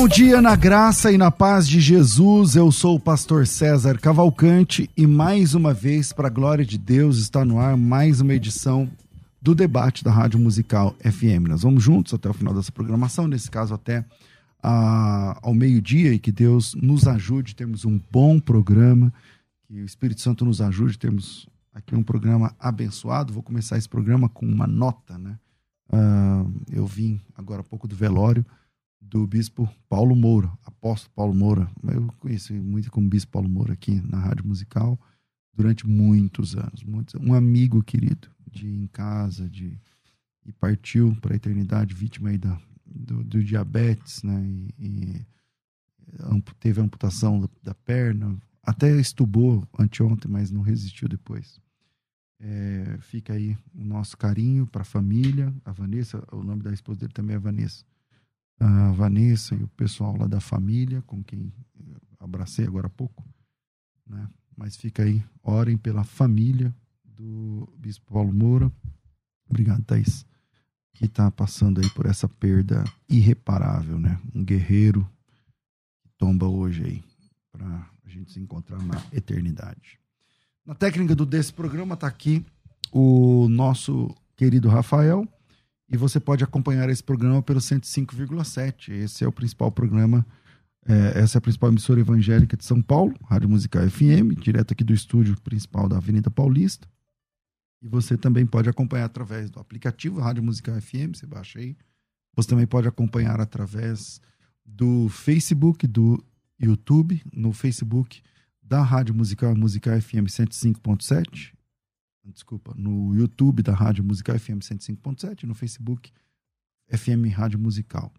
Bom dia na graça e na paz de Jesus. Eu sou o pastor César Cavalcante e mais uma vez, para a glória de Deus, está no ar mais uma edição do debate da Rádio Musical FM. Nós vamos juntos até o final dessa programação, nesse caso até a, ao meio-dia, e que Deus nos ajude, temos um bom programa, que o Espírito Santo nos ajude, temos aqui um programa abençoado. Vou começar esse programa com uma nota, né? Uh, eu vim agora há pouco do velório do bispo Paulo Moura, apóstolo Paulo Moura. Eu conheci muito como bispo Paulo Moura aqui na Rádio Musical durante muitos anos. Muitos, um amigo querido de em casa, de e partiu para a eternidade vítima aí da, do, do diabetes, né? E, e, teve amputação da, da, perna, até estubou anteontem, mas não resistiu depois. É, fica aí o nosso carinho para a família, a Vanessa, o nome da esposa dele também é Vanessa a Vanessa e o pessoal lá da família, com quem abracei agora há pouco, né? Mas fica aí, orem pela família do Bispo Paulo Moura. Obrigado, Thaís, que está passando aí por essa perda irreparável, né? Um guerreiro que tomba hoje aí, para a gente se encontrar na eternidade. Na técnica do desse programa está aqui o nosso querido Rafael e você pode acompanhar esse programa pelo 105,7. Esse é o principal programa, é, essa é a principal emissora evangélica de São Paulo, Rádio Musical FM, direto aqui do estúdio principal da Avenida Paulista. E você também pode acompanhar através do aplicativo Rádio Musical FM, você baixa aí. Você também pode acompanhar através do Facebook, do YouTube, no Facebook da Rádio Musical Musical FM 105.7 desculpa, no YouTube da Rádio Musical FM 105.7, no Facebook FM Rádio Musical.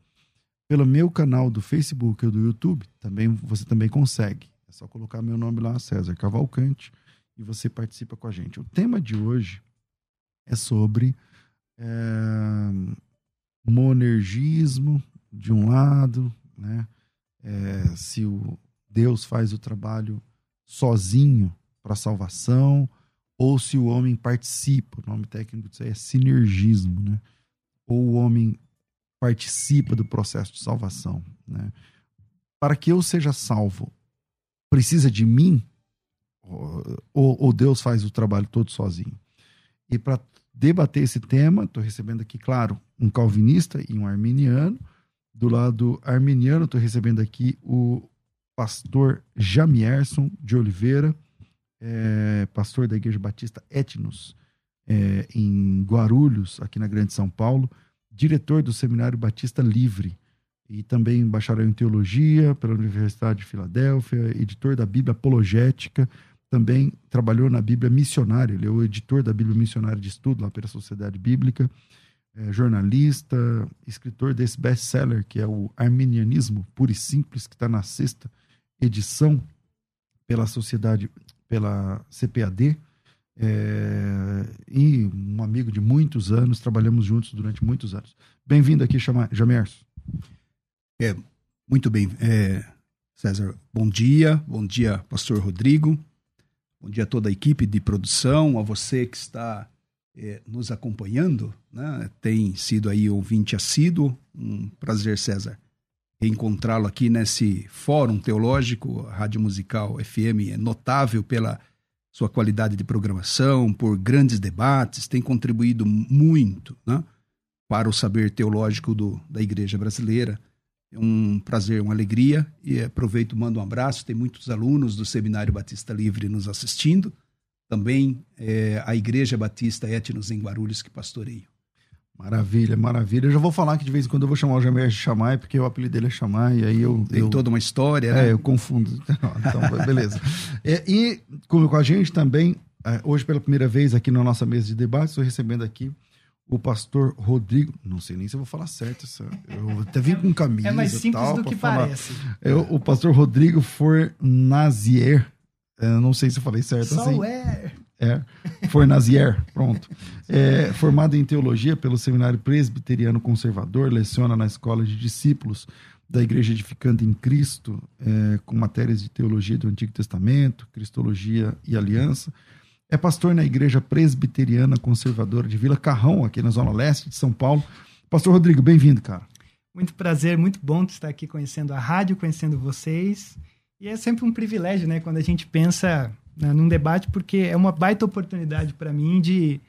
Pelo meu canal do Facebook ou do YouTube, também você também consegue. É só colocar meu nome lá, César Cavalcante, e você participa com a gente. O tema de hoje é sobre é, monergismo, de um lado, né? É, se o Deus faz o trabalho sozinho para salvação, ou se o homem participa, o nome técnico disso aí é sinergismo, né? Ou o homem participa do processo de salvação, né? Para que eu seja salvo, precisa de mim? Ou, ou Deus faz o trabalho todo sozinho? E para debater esse tema, estou recebendo aqui, claro, um calvinista e um arminiano. Do lado arminiano, estou recebendo aqui o pastor Jamierson de Oliveira, é, pastor da Igreja Batista Etnos, é, em Guarulhos, aqui na Grande São Paulo, diretor do Seminário Batista Livre e também bacharel em teologia pela Universidade de Filadélfia, editor da Bíblia Apologética, também trabalhou na Bíblia Missionária, ele é o editor da Bíblia Missionária de Estudo lá pela Sociedade Bíblica, é, jornalista, escritor desse best-seller que é o Arminianismo Puro e Simples, que está na sexta edição pela Sociedade pela CPAD, é, e um amigo de muitos anos, trabalhamos juntos durante muitos anos. Bem-vindo aqui, Jamerson. É, muito bem, é, César. Bom dia, bom dia, Pastor Rodrigo. Bom dia a toda a equipe de produção, a você que está é, nos acompanhando, né? tem sido aí ouvinte assíduo. Um prazer, César, reencontrá-lo aqui nesse fórum teológico. A Rádio Musical FM é notável pela sua qualidade de programação, por grandes debates, tem contribuído muito né, para o saber teológico do, da igreja brasileira. É um prazer, uma alegria e aproveito, mando um abraço. Tem muitos alunos do Seminário Batista Livre nos assistindo. também é, a Igreja Batista Etnos em Guarulhos, que pastoreio. Maravilha, maravilha. Eu já vou falar que de vez em quando eu vou chamar o Jamer de Chamai, porque o apelido dele é Chamai, e aí eu... Tem eu, toda uma história, é, né? É, eu confundo. Então, beleza. É, e com, com, a gente também, é, hoje pela primeira vez aqui na nossa mesa de debate, estou recebendo aqui o pastor Rodrigo, não sei nem se eu vou falar certo, eu até vim com camisa É mais simples tal, do que falar. parece. É, o pastor Rodrigo Fornazier, eu não sei se eu falei certo Só assim. é. É, Fornazier, pronto. É, formado em teologia pelo Seminário Presbiteriano Conservador, leciona na Escola de Discípulos da Igreja Edificante em Cristo, é, com matérias de teologia do Antigo Testamento, Cristologia e Aliança. É pastor na Igreja Presbiteriana Conservadora de Vila Carrão, aqui na Zona Leste de São Paulo. Pastor Rodrigo, bem-vindo, cara. Muito prazer, muito bom estar aqui conhecendo a rádio, conhecendo vocês. E é sempre um privilégio, né, quando a gente pensa né, num debate, porque é uma baita oportunidade para mim de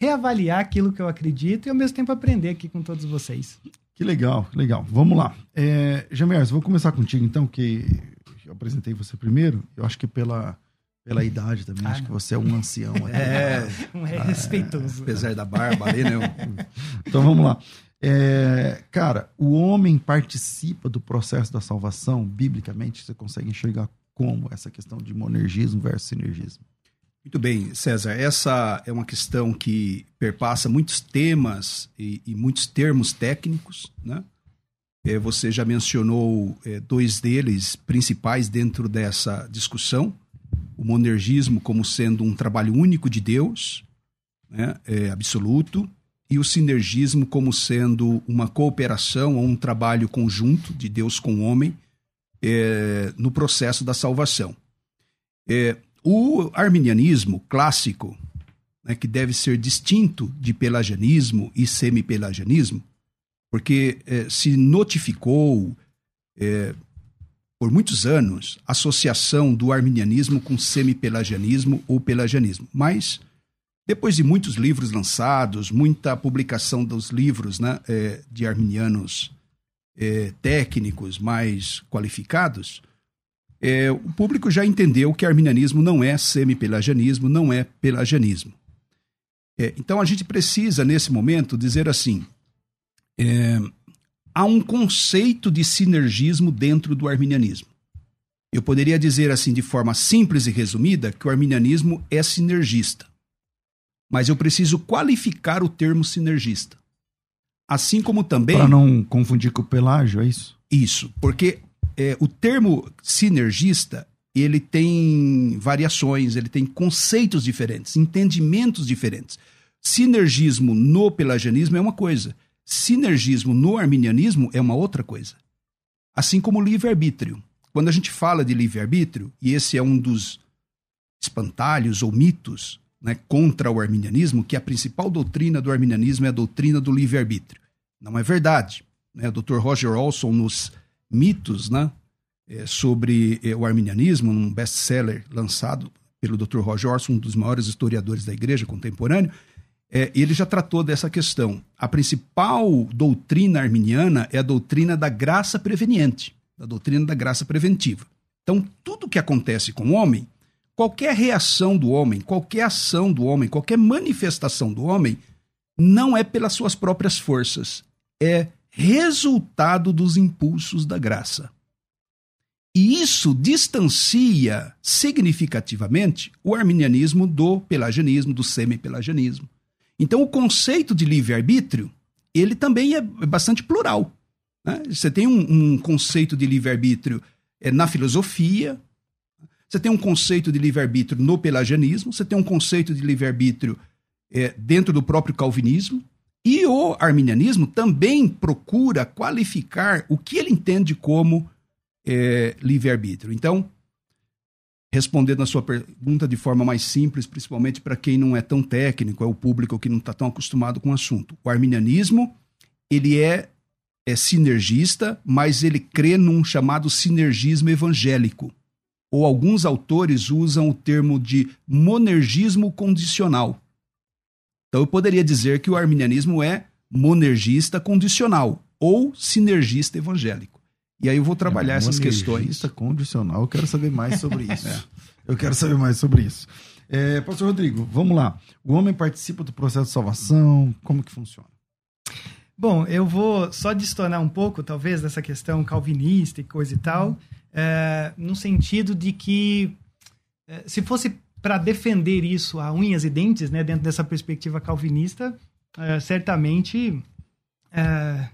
reavaliar aquilo que eu acredito e ao mesmo tempo aprender aqui com todos vocês. Que legal, que legal. Vamos lá. É, Jamers, vou começar contigo então, que eu apresentei você primeiro. Eu acho que pela, pela idade também, ah, acho não. que você é um ancião. é, um é respeitoso. Apesar da barba ali, né? então vamos lá. É, cara, o homem participa do processo da salvação, biblicamente, você consegue enxergar como essa questão de monergismo versus sinergismo? Muito bem, César. Essa é uma questão que perpassa muitos temas e, e muitos termos técnicos, né? É, você já mencionou é, dois deles principais dentro dessa discussão: o monergismo como sendo um trabalho único de Deus, né, é, absoluto, e o sinergismo como sendo uma cooperação ou um trabalho conjunto de Deus com o homem é, no processo da salvação. É, o arminianismo clássico, né, que deve ser distinto de pelagianismo e semipelagianismo, porque é, se notificou é, por muitos anos associação do arminianismo com semipelagianismo ou pelagianismo. Mas, depois de muitos livros lançados, muita publicação dos livros né, é, de arminianos é, técnicos mais qualificados, é, o público já entendeu que arminianismo não é semi-pelagianismo, não é pelagianismo. É, então a gente precisa, nesse momento, dizer assim: é, há um conceito de sinergismo dentro do arminianismo. Eu poderia dizer assim, de forma simples e resumida, que o arminianismo é sinergista. Mas eu preciso qualificar o termo sinergista. Assim como também. Para não confundir com o pelágio, é isso? Isso, porque é, o termo sinergista ele tem variações, ele tem conceitos diferentes, entendimentos diferentes. Sinergismo no pelagianismo é uma coisa, sinergismo no arminianismo é uma outra coisa. Assim como livre-arbítrio. Quando a gente fala de livre-arbítrio, e esse é um dos espantalhos ou mitos né, contra o arminianismo, que a principal doutrina do arminianismo é a doutrina do livre-arbítrio. Não é verdade. Né? O Dr. Roger Olson, nos mitos né, é, sobre é, o arminianismo, um best-seller lançado pelo Dr. Roger Olson, um dos maiores historiadores da igreja contemporânea, é, ele já tratou dessa questão. A principal doutrina arminiana é a doutrina da graça preveniente, da doutrina da graça preventiva. Então, tudo que acontece com o homem Qualquer reação do homem, qualquer ação do homem, qualquer manifestação do homem, não é pelas suas próprias forças, é resultado dos impulsos da graça. E isso distancia significativamente o arminianismo do pelagianismo, do semi-pelagianismo. Então, o conceito de livre-arbítrio, ele também é bastante plural. Né? Você tem um, um conceito de livre-arbítrio é, na filosofia, você tem um conceito de livre-arbítrio no pelagianismo, você tem um conceito de livre-arbítrio é, dentro do próprio calvinismo, e o arminianismo também procura qualificar o que ele entende como é, livre-arbítrio. Então, respondendo a sua pergunta de forma mais simples, principalmente para quem não é tão técnico, é o público que não está tão acostumado com o assunto. O arminianismo ele é, é sinergista, mas ele crê num chamado sinergismo evangélico ou alguns autores usam o termo de monergismo condicional. Então eu poderia dizer que o arminianismo é monergista condicional ou sinergista evangélico. E aí eu vou trabalhar é, essas questões. condicional, eu quero saber mais sobre isso. é. Eu quero saber mais sobre isso. É, Pastor Rodrigo, vamos lá. O homem participa do processo de salvação, como que funciona? Bom, eu vou só destonar um pouco, talvez, dessa questão calvinista e coisa e tal, é, no sentido de que, é, se fosse para defender isso a unhas e dentes, né, dentro dessa perspectiva calvinista, é, certamente é,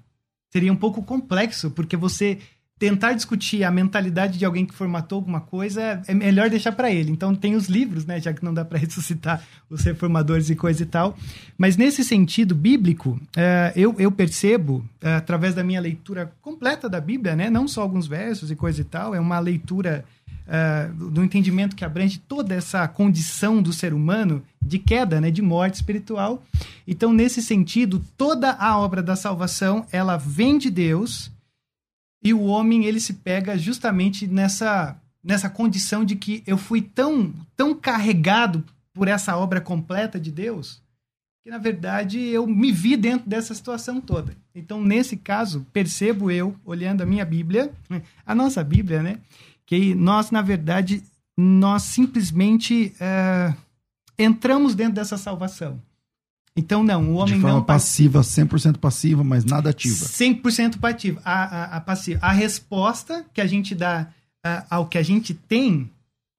seria um pouco complexo, porque você tentar discutir a mentalidade de alguém que formatou alguma coisa é melhor deixar para ele. Então tem os livros, né, já que não dá para ressuscitar os reformadores e coisa e tal. Mas nesse sentido bíblico, é, eu, eu percebo é, através da minha leitura completa da Bíblia, né, não só alguns versos e coisa e tal, é uma leitura é, do entendimento que abrange toda essa condição do ser humano de queda, né, de morte espiritual. Então nesse sentido, toda a obra da salvação ela vem de Deus e o homem, ele se pega justamente nessa, nessa condição de que eu fui tão, tão carregado por essa obra completa de Deus, que na verdade eu me vi dentro dessa situação toda. Então, nesse caso, percebo eu, olhando a minha Bíblia, a nossa Bíblia, né, que nós, na verdade, nós simplesmente é, entramos dentro dessa salvação. Então, não, o homem De forma não. passiva, 100% passiva, mas nada ativa. 100% passiva. A, a, a, passiva. a resposta que a gente dá ao que a gente tem,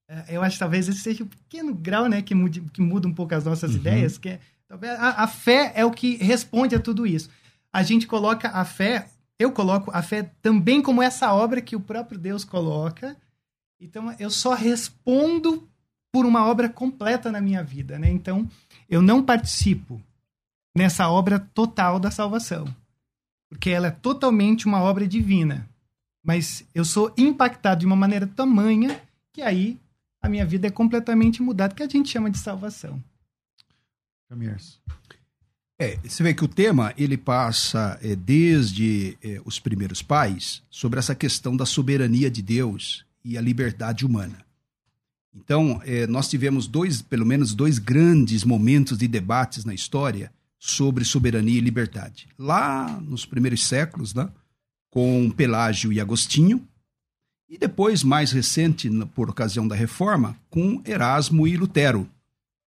uh, eu acho que talvez esse seja um pequeno grau né, que, mude, que muda um pouco as nossas uhum. ideias, que é, talvez a, a fé é o que responde a tudo isso. A gente coloca a fé, eu coloco a fé também como essa obra que o próprio Deus coloca. Então, eu só respondo por uma obra completa na minha vida, né? Então, eu não participo nessa obra total da salvação, porque ela é totalmente uma obra divina. Mas eu sou impactado de uma maneira tamanha que aí a minha vida é completamente mudada, que a gente chama de salvação. É, você vê que o tema ele passa é, desde é, os primeiros pais sobre essa questão da soberania de Deus e a liberdade humana. Então, eh, nós tivemos dois, pelo menos dois grandes momentos de debates na história sobre soberania e liberdade. Lá nos primeiros séculos, né, com Pelágio e Agostinho, e depois, mais recente, por ocasião da Reforma, com Erasmo e Lutero,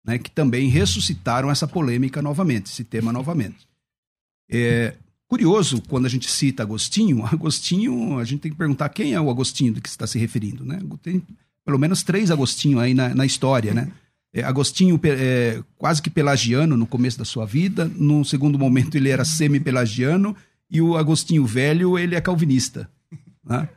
né, que também ressuscitaram essa polêmica novamente, esse tema novamente. É curioso quando a gente cita Agostinho, Agostinho, a gente tem que perguntar quem é o Agostinho do que está se referindo, né? Tem pelo menos três Agostinho aí na, na história, né? É, Agostinho é, quase que pelagiano no começo da sua vida, no segundo momento ele era semi-pelagiano, e o Agostinho velho, ele é calvinista. Né?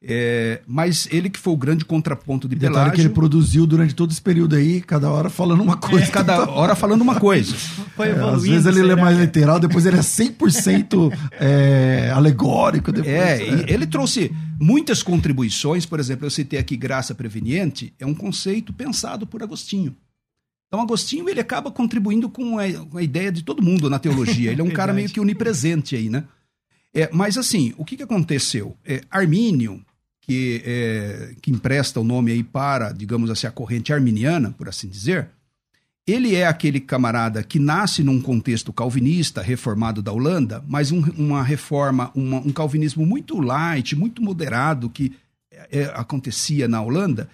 É, mas ele que foi o grande contraponto de Detalhe Pelágio. que ele produziu durante todo esse período aí, cada hora falando uma coisa. É, cada hora falando uma coisa. Foi é, às vezes ele é mais literal, depois ele é 100% é, alegórico. Depois, é, é, ele trouxe muitas contribuições. Por exemplo, eu citei aqui graça preveniente, é um conceito pensado por Agostinho. Então, Agostinho ele acaba contribuindo com a, com a ideia de todo mundo na teologia. Ele é um cara meio que onipresente aí, né? É, mas assim, o que, que aconteceu? É, Armínio, que, é, que empresta o nome aí para, digamos assim, a corrente arminiana, por assim dizer, ele é aquele camarada que nasce num contexto calvinista, reformado da Holanda, mas um, uma reforma, uma, um calvinismo muito light, muito moderado que é, acontecia na Holanda,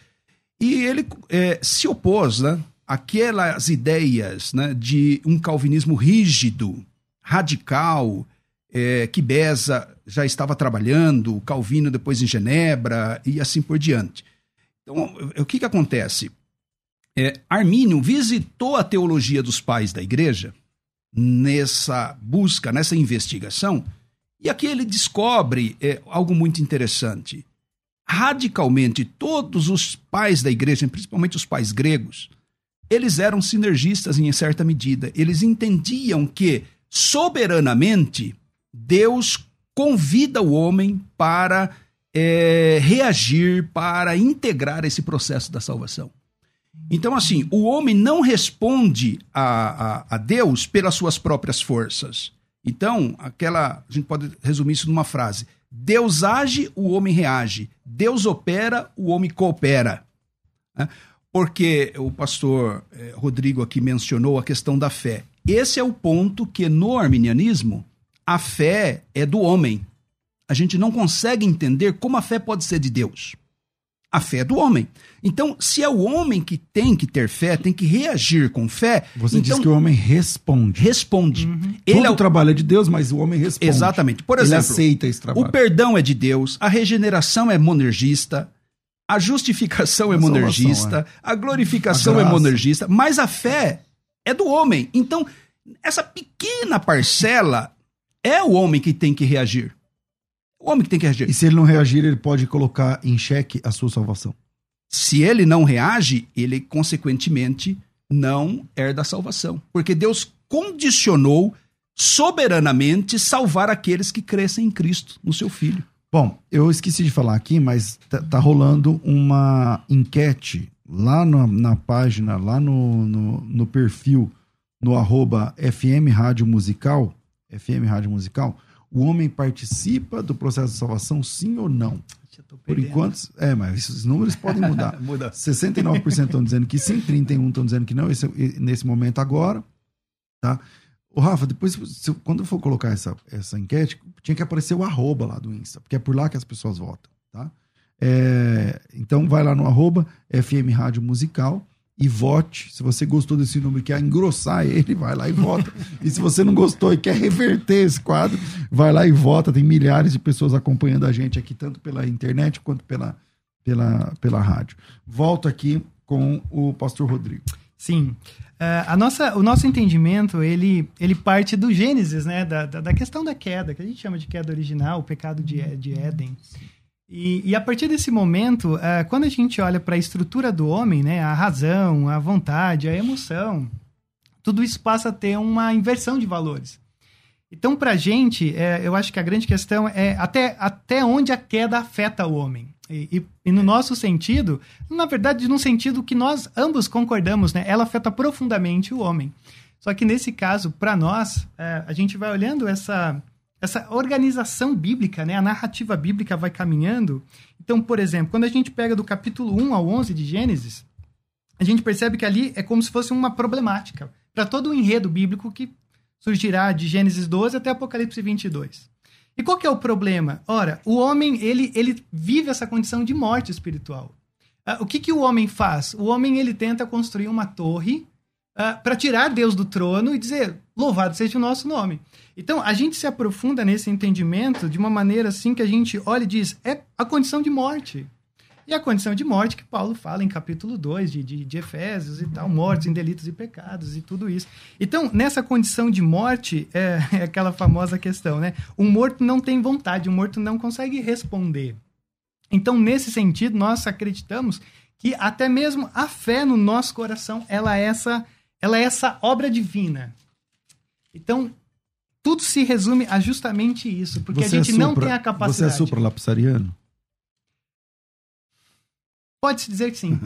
e ele é, se opôs né, àquelas ideias né, de um calvinismo rígido, radical, é, que Beza já estava trabalhando, Calvino depois em Genebra e assim por diante. Então, o que, que acontece? É, Armínio visitou a teologia dos pais da igreja nessa busca, nessa investigação, e aqui ele descobre é, algo muito interessante. Radicalmente, todos os pais da igreja, principalmente os pais gregos, eles eram sinergistas em certa medida. Eles entendiam que, soberanamente, Deus convida o homem para é, reagir, para integrar esse processo da salvação. Então, assim, o homem não responde a, a, a, Deus pelas suas próprias forças. Então, aquela. A gente pode resumir isso numa frase: Deus age, o homem reage. Deus opera, o homem coopera. Né? Porque o pastor eh, Rodrigo aqui mencionou a questão da fé. Esse é o ponto que no arminianismo a fé é do homem. A gente não consegue entender como a fé pode ser de Deus. A fé é do homem. Então, se é o homem que tem que ter fé, tem que reagir com fé. Você então, diz que o homem responde. responde. Uhum. Ele Todo é o... trabalho é de Deus, mas o homem responde. Exatamente. Por Ele exemplo, aceita esse trabalho. o perdão é de Deus, a regeneração é monergista, a justificação é A salvação, monergista, a glorificação A é monergista, mas a fé é do homem. Então, essa pequena parcela é o homem que tem que reagir. O homem que tem que reagir. E se ele não reagir, ele pode colocar em xeque a sua salvação. Se ele não reage, ele, consequentemente, não herda a salvação. Porque Deus condicionou soberanamente salvar aqueles que crescem em Cristo, no seu Filho. Bom, eu esqueci de falar aqui, mas tá, tá rolando uma enquete lá na, na página, lá no, no, no perfil, no arroba FM Rádio Musical, FM Rádio Musical, o homem participa do processo de salvação, sim ou não? Por enquanto, é, mas esses números podem mudar. Muda. 69% estão dizendo que sim, 31% estão dizendo que não, esse, nesse momento agora, tá? Ô, Rafa, depois, se quando eu for colocar essa, essa enquete, tinha que aparecer o arroba lá do Insta, porque é por lá que as pessoas votam, tá? É, então, vai lá no arroba FM Rádio Musical e vote. Se você gostou desse número e quer engrossar ele, vai lá e vota. e se você não gostou e quer reverter esse quadro, vai lá e vota. Tem milhares de pessoas acompanhando a gente aqui, tanto pela internet quanto pela, pela, pela rádio. Volto aqui com o pastor Rodrigo. Sim. É, a nossa, o nosso entendimento, ele, ele parte do Gênesis, né? Da, da, da questão da queda, que a gente chama de queda original, o pecado de, de Éden. E, e a partir desse momento, é, quando a gente olha para a estrutura do homem, né? A razão, a vontade, a emoção, tudo isso passa a ter uma inversão de valores. Então, para a gente, é, eu acho que a grande questão é até, até onde a queda afeta o homem. E, e- e no nosso sentido, na verdade, num sentido que nós ambos concordamos, né? Ela afeta profundamente o homem. Só que nesse caso, para nós, é, a gente vai olhando essa, essa organização bíblica, né? A narrativa bíblica vai caminhando. Então, por exemplo, quando a gente pega do capítulo 1 ao 11 de Gênesis, a gente percebe que ali é como se fosse uma problemática para todo o enredo bíblico que surgirá de Gênesis 12 até Apocalipse 22. E qual que é o problema? Ora, o homem, ele, ele vive essa condição de morte espiritual. Ah, o que, que o homem faz? O homem, ele tenta construir uma torre para tirar Deus do trono e dizer, louvado seja o nosso nome. Então, a gente se aprofunda nesse entendimento de uma maneira assim que a gente olha e diz, é a condição de morte. E a condição de morte que Paulo fala em capítulo 2 de, de, de Efésios e tal, mortos em delitos e pecados e tudo isso. Então, nessa condição de morte, é, é aquela famosa questão, né? Um morto não tem vontade, um morto não consegue responder. Então, nesse sentido, nós acreditamos que até mesmo a fé no nosso coração, ela é essa, ela é essa obra divina. Então, tudo se resume a justamente isso, porque a gente não tem a Você capacidade. é supralapsariano? Pode-se dizer que sim.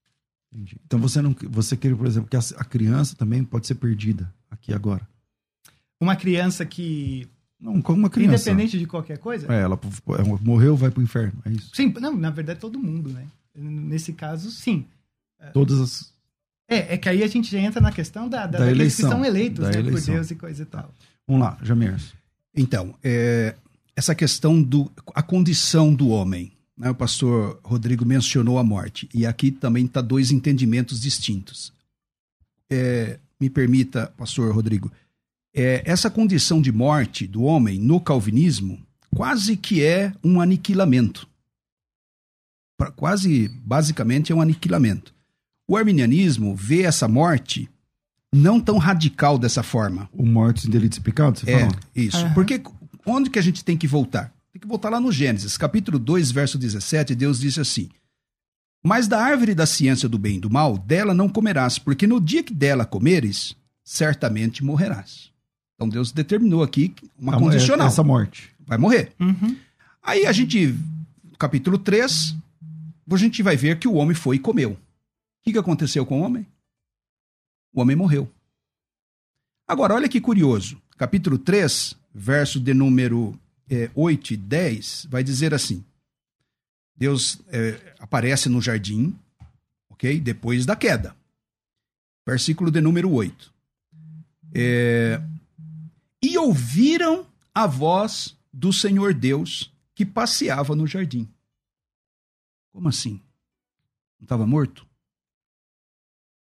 Entendi. Então você não, você quer, por exemplo, que a, a criança também pode ser perdida aqui agora. Uma criança que, Não, como uma criança. independente de qualquer coisa, É, ela ela morreu, vai pro inferno. É isso. sim, não, na verdade todo mundo, né? Nesse caso, sim. Todas as. É, é que aí a gente já entra na questão da, da, Da daqueles eleição. que são eleitos Da né, por. Deus e coisa e tal. Vamos lá, Jamers. Então, é, essa questão do a condição do homem, né? O pastor Rodrigo mencionou a morte e aqui também está dois entendimentos distintos. É, me permita, pastor Rodrigo, é, essa condição de morte do homem no calvinismo quase que é um aniquilamento. Pra- quase, basicamente, é um aniquilamento. O arminianismo vê essa morte não tão radical dessa forma. O Mortos em Delitos e Pecados, você É, falou? isso. Aham. Porque onde que a gente tem que voltar? Tem que voltar lá no Gênesis, capítulo 2, verso 17, Deus disse assim: Mas da árvore da ciência do bem e do mal, dela não comerás, porque no dia que dela comeres, certamente morrerás. Então Deus determinou aqui uma Ah, condicional. Essa morte. Vai morrer. Uhum. Aí a gente, capítulo 3, a gente vai ver que o homem foi e comeu. O que, aconteceu com o homem? O homem morreu. Agora, olha que curioso. Capítulo 3, verso de número é, 8 e 10, vai dizer assim: Deus é, aparece no jardim, ok? Depois da queda. Versículo de número 8. É, e ouviram a voz do Senhor Deus que passeava no jardim. Como assim? Não estava morto?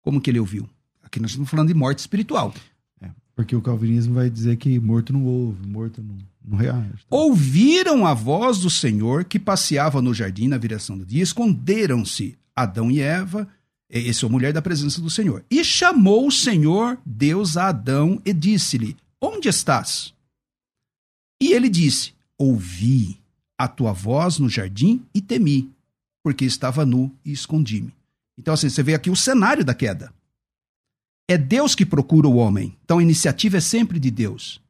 Como que ele ouviu? Aqui nós estamos falando de morte espiritual. É, porque o calvinismo vai dizer que morto não ouve, morto não, não reage. Ouviram a voz do Senhor que passeava no jardim na viração do dia, esconderam-se Adão e Eva, e sua mulher, da presença do Senhor. E chamou o Senhor Deus a Adão e disse-lhe: Onde estás? E ele disse: Ouvi a tua voz no jardim e temi, porque estava nu e escondi-me. Então, assim, você vê aqui o cenário da queda. É Deus que procura o homem. Então, a iniciativa é sempre de Deus.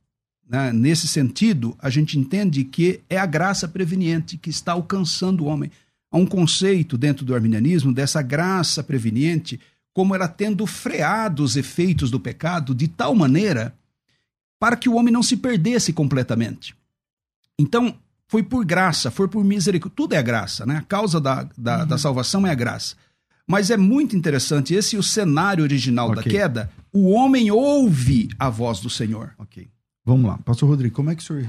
Né? Nesse sentido, a gente entende que é a graça preveniente que está alcançando o homem. Há um conceito dentro do arminianismo dessa graça preveniente como ela tendo freado os efeitos do pecado de tal maneira para que o homem não se perdesse completamente. Então, foi por graça, foi por misericórdia. Tudo é graça, né? A causa da, da, uhum. da salvação é a graça. Mas é muito interessante, esse é o cenário original okay. da queda. O homem ouve a voz do Senhor. Ok. Vamos lá. Pastor Rodrigo, como é que o senhor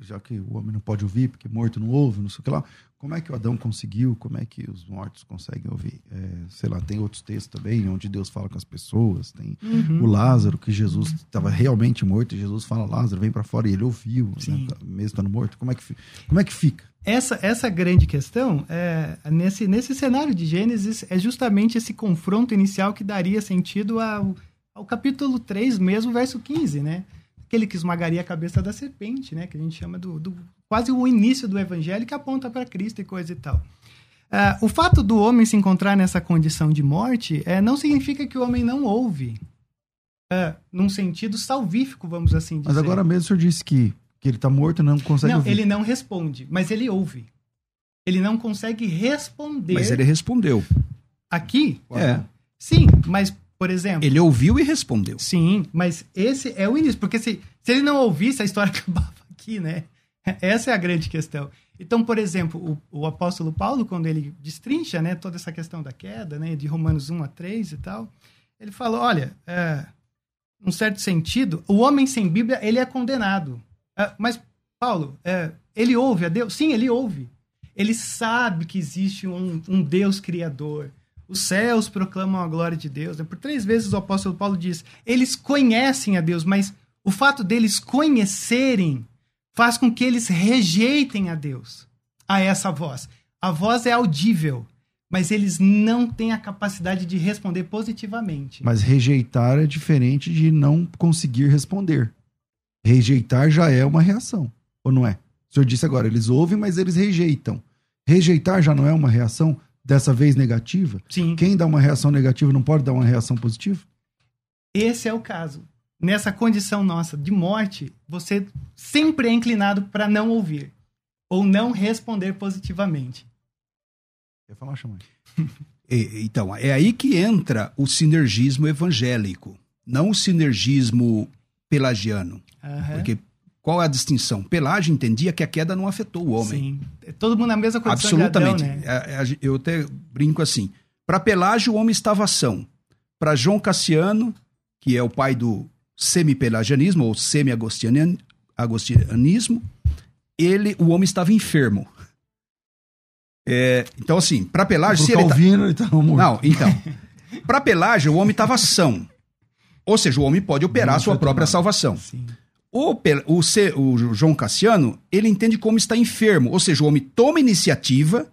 já que o homem não pode ouvir, porque morto não ouve, não sei o que lá. Como é que o Adão conseguiu? Como é que os mortos conseguem ouvir? É, sei lá, tem outros textos também, onde Deus fala com as pessoas. Tem uhum. o Lázaro, que Jesus estava realmente morto, e Jesus fala, Lázaro, vem para fora, e ele ouviu, né, mesmo estando morto. Como é que, como é que fica? Essa, essa grande questão, é, nesse, nesse cenário de Gênesis, é justamente esse confronto inicial que daria sentido ao, ao capítulo 3 mesmo, verso 15, né? aquele que esmagaria a cabeça da serpente, né? Que a gente chama do, do quase o início do evangelho que aponta para Cristo e coisa e tal. Uh, o fato do homem se encontrar nessa condição de morte uh, não significa que o homem não ouve. Uh, num sentido salvífico, vamos assim dizer. Mas agora mesmo o senhor disse que, que ele está morto e não consegue não, ouvir. ele não responde, mas ele ouve. Ele não consegue responder. Mas ele respondeu. Aqui? É. Sim, mas por exemplo. Ele ouviu e respondeu. Sim, mas esse é o início, porque se, se ele não ouvisse, a história acabava aqui, né? Essa é a grande questão. Então, por exemplo, o, o apóstolo Paulo, quando ele destrincha né, toda essa questão da queda, né, de Romanos 1 a 3 e tal, ele fala: olha, é, num certo sentido, o homem sem Bíblia ele é condenado. É, mas, Paulo, é, ele ouve a Deus? Sim, ele ouve. Ele sabe que existe um, um Deus criador os céus proclamam a glória de Deus. Né? Por três vezes o apóstolo Paulo diz: eles conhecem a Deus, mas o fato deles conhecerem faz com que eles rejeitem a Deus, a essa voz. A voz é audível, mas eles não têm a capacidade de responder positivamente. Mas rejeitar é diferente de não conseguir responder. Rejeitar já é uma reação, ou não é? O senhor disse agora, eles ouvem, mas eles rejeitam. Rejeitar já não é uma reação? dessa vez negativa? Sim. Quem dá uma reação negativa não pode dar uma reação positiva? Esse é o caso. Nessa condição nossa de morte, você sempre é inclinado para não ouvir ou não responder positivamente. Quer falar, Chamã? então, é aí que entra o sinergismo evangélico, não o sinergismo pelagiano. Uhum. Porque qual é a distinção? Pelagem entendia que a queda não afetou o homem. Sim. Todo mundo na mesma condição Absolutamente. Adão, né? É, é, eu até brinco assim. Para Pelágio, o homem estava ação. Para João Cassiano, que é o pai do semi-pelagianismo ou semi-agostianismo, ele, o homem estava enfermo. É, então, assim, para Pelágio... Se ele Calvino, tá... então, não, então. Para Pelágio, o homem estava ação. Ou seja, o homem pode operar a sua própria salvação. Sim. O, o, o, João Cassiano, ele entende como está enfermo, ou seja, o homem toma iniciativa,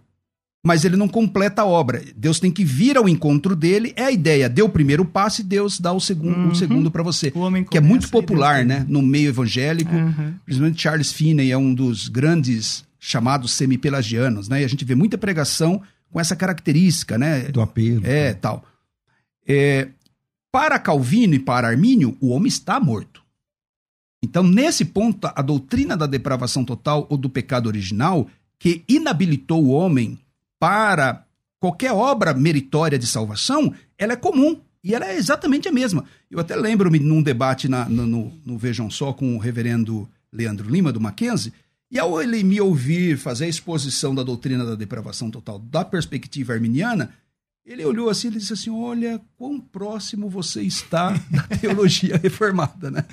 mas ele não completa a obra. Deus tem que vir ao encontro dele, é a ideia. Deu o primeiro passo e Deus dá o segundo, uhum. o segundo para você. que é muito popular, né, no meio evangélico. Uhum. Principalmente Charles Finney é um dos grandes chamados semi-pelagianos, né? E a gente vê muita pregação com essa característica, né? Do apelo. É, tal. É, para Calvino e para Armínio, o homem está morto. Então, nesse ponto, a doutrina da depravação total ou do pecado original, que inabilitou o homem para qualquer obra meritória de salvação, ela é comum. E ela é exatamente a mesma. Eu até lembro-me num debate na, no, no, Vejam Só com o reverendo Leandro Lima, do Mackenzie, e ao ele me ouvir fazer a exposição da doutrina da depravação total da perspectiva arminiana, ele olhou assim e disse assim: Olha, quão próximo você está da teologia reformada, né?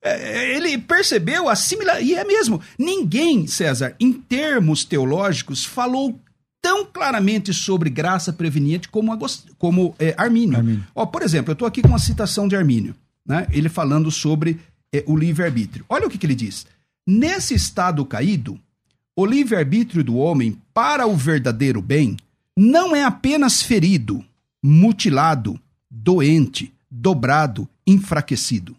É, ele percebeu a similar. E é mesmo. Ninguém, César, em termos teológicos, falou tão claramente sobre graça preveniente como, como é, Armínio. Armínio. Ó, por exemplo, eu estou aqui com uma citação de Armínio, né? ele falando sobre é, o livre-arbítrio. Olha o que, que ele diz. Nesse estado caído, o livre-arbítrio do homem para o verdadeiro bem não é apenas ferido, mutilado, doente, dobrado, enfraquecido.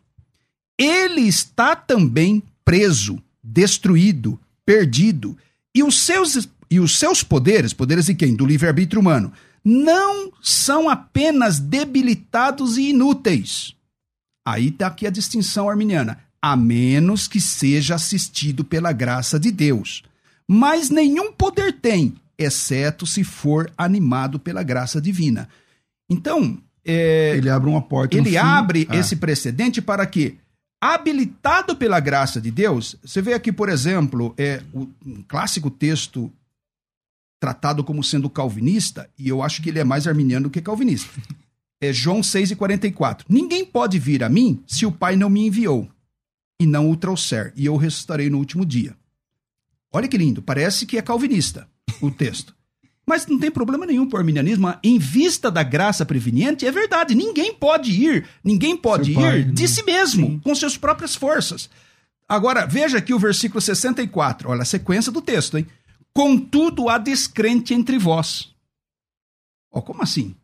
Ele está também preso, destruído, perdido, e os seus, e os seus poderes, poderes de quem? Do livre-arbítrio humano, não são apenas debilitados e inúteis. Aí está aqui a distinção arminiana. A menos que seja assistido pela graça de Deus. Mas nenhum poder tem, exceto se for animado pela graça divina. Então. É, ele abre uma porta. Ele abre ah. esse precedente para que habilitado pela graça de Deus, você vê aqui, por exemplo, é, um clássico texto tratado como sendo calvinista, e eu acho que ele é mais arminiano do que calvinista. É João 6,44. Ninguém pode vir a mim se o Pai não me enviou e não o trouxer, e eu ressuscitarei no último dia. Olha que lindo, parece que é calvinista o texto. Mas não tem problema nenhum por arminianismo. Em vista da graça preveniente, é verdade. Ninguém pode ir, ninguém pode Seu ir pai, de né? si mesmo, Sim. com suas próprias forças. Agora, veja aqui o versículo 64. Olha a sequência do texto, hein? Contudo, há descrente entre vós. Oh, como assim?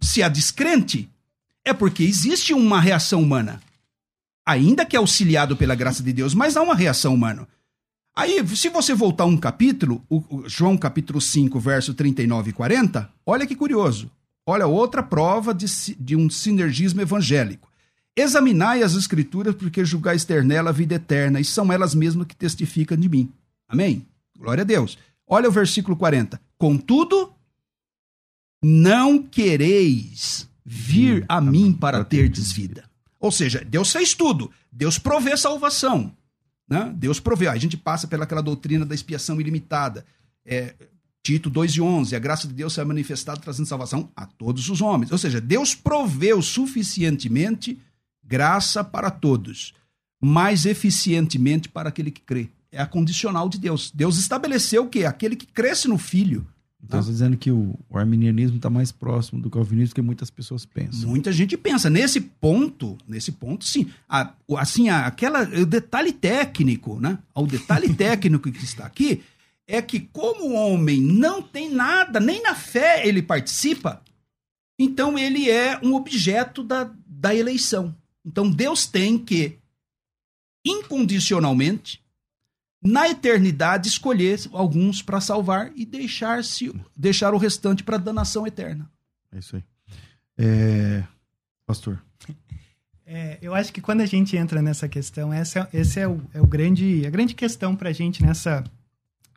Se há descrente, é porque existe uma reação humana. Ainda que auxiliado pela graça de Deus, mas há uma reação humana. Aí, se você voltar um capítulo, o, o João capítulo 5, verso 39 e 40, olha que curioso. Olha outra prova de, de um sinergismo evangélico. Examinai as escrituras, porque julgais ter nela a vida eterna, e são elas mesmas que testificam de mim. Amém? Glória a Deus. Olha o versículo 40. Contudo, não quereis vir a mim para terdes vida. Ou seja, Deus fez tudo. Deus provê salvação. Né? Deus proveu. A gente passa pelaquela doutrina da expiação ilimitada. É, Tito 2 e 11, a graça de Deus se é manifestada trazendo salvação a todos os homens. Ou seja, Deus proveu suficientemente graça para todos, mais eficientemente para aquele que crê. É a condicional de Deus. Deus estabeleceu o quê? Aquele que cresce no Filho. Então, você está dizendo que o, o arminianismo está mais próximo do calvinismo do que muitas pessoas pensam. Muita gente pensa. Nesse ponto, nesse ponto, sim. A, assim, a, aquela, o detalhe técnico, né? O detalhe técnico que está aqui é que, como o homem não tem nada, nem na fé ele participa, então ele é um objeto da, da eleição. Então Deus tem que, incondicionalmente, na eternidade escolher alguns para salvar e deixar se deixar o restante para danação eterna. É isso aí. É... Pastor. É, eu acho que quando a gente entra nessa questão, essa, esse é, o, é o grande, a grande questão para a gente nessa,